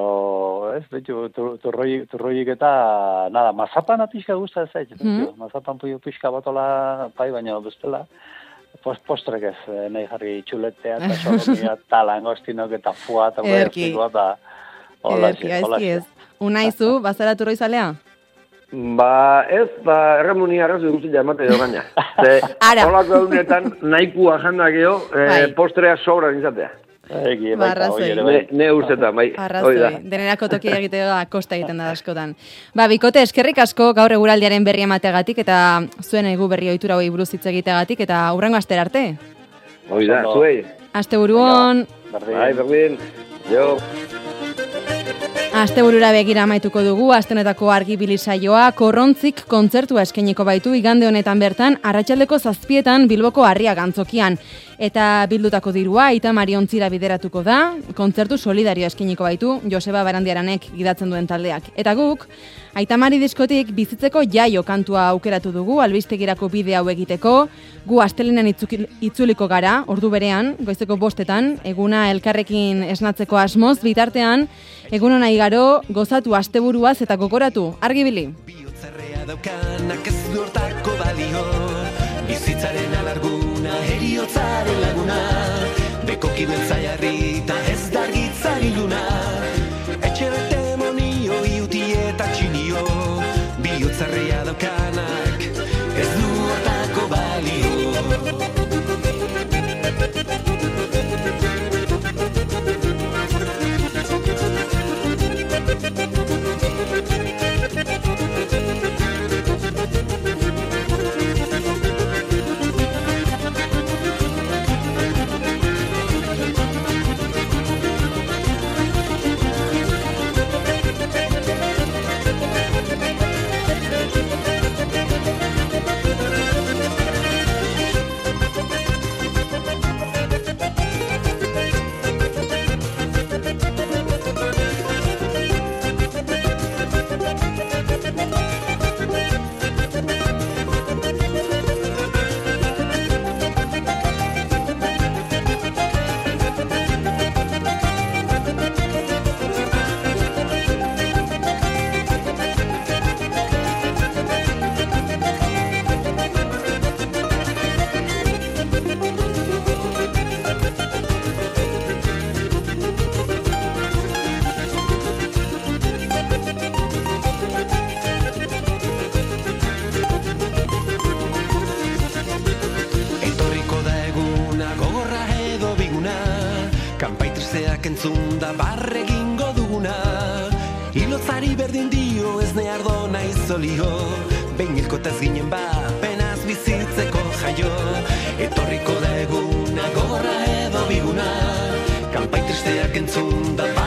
ez, betxu, tur, turroi, turroiik eta, nada, mazapan apixka guzta ez zait, Mhm. mazapan pu- pixka batola, bai, baina bestela, post, postrek ez, eh, nahi jarri txuletea eta solomia eta langostinok eta fua eta Ederki. bertzikoa eta hola ez. Unaizu, bazara turroizalea? Ba, ez, ba, erramuni arrazu guztia emate jo gaina. Ze, Ara. holako egunetan, nahiko ajanda geho, e, Bai. postrea sobra izatea. Egi, Ba, arrazoi. Ne, ne ustetan, bai. Arrazoi, da. denerako toki egitea kosta egiten da askotan. Ba, bikote, eskerrik asko gaur eguraldiaren berri emateagatik eta zuen egu berri ohitura hori buruz hitz egiteagatik eta hurrengo aster arte. Hoi da, zuei. Asteburuon, Bai, berdin. Jo. Asteburura begira amaituko dugu, astenetako argibili saioa, korrontzik kontzertua eskeniko baitu igande honetan bertan, arratsaldeko zazpietan Bilboko harria gantzokian. Eta bildutako dirua, Aita Mariontzira bideratuko da, kontzertu solidario eskeniko baitu, Joseba Barandiaranek gidatzen duen taldeak. Eta guk, Aita Mari diskotik bizitzeko jaio kantua aukeratu dugu, albistegirako bide hau egiteko, gu astelenen itzuki- itzuliko gara, ordu berean, goizeko bostetan, eguna elkarrekin esnatzeko asmoz, bitartean, egun hona igaro, gozatu asteburuaz eta gokoratu, argibili. daukanak ez du hortako balio Bizitzaren alarguna, heriotzaren laguna Bekoki beltza jarri eta ez dargitzari luna Etxe bete monio, iuti eta txinio Bihotzarrea daukanak ez du hortako balio nartisteak entzun da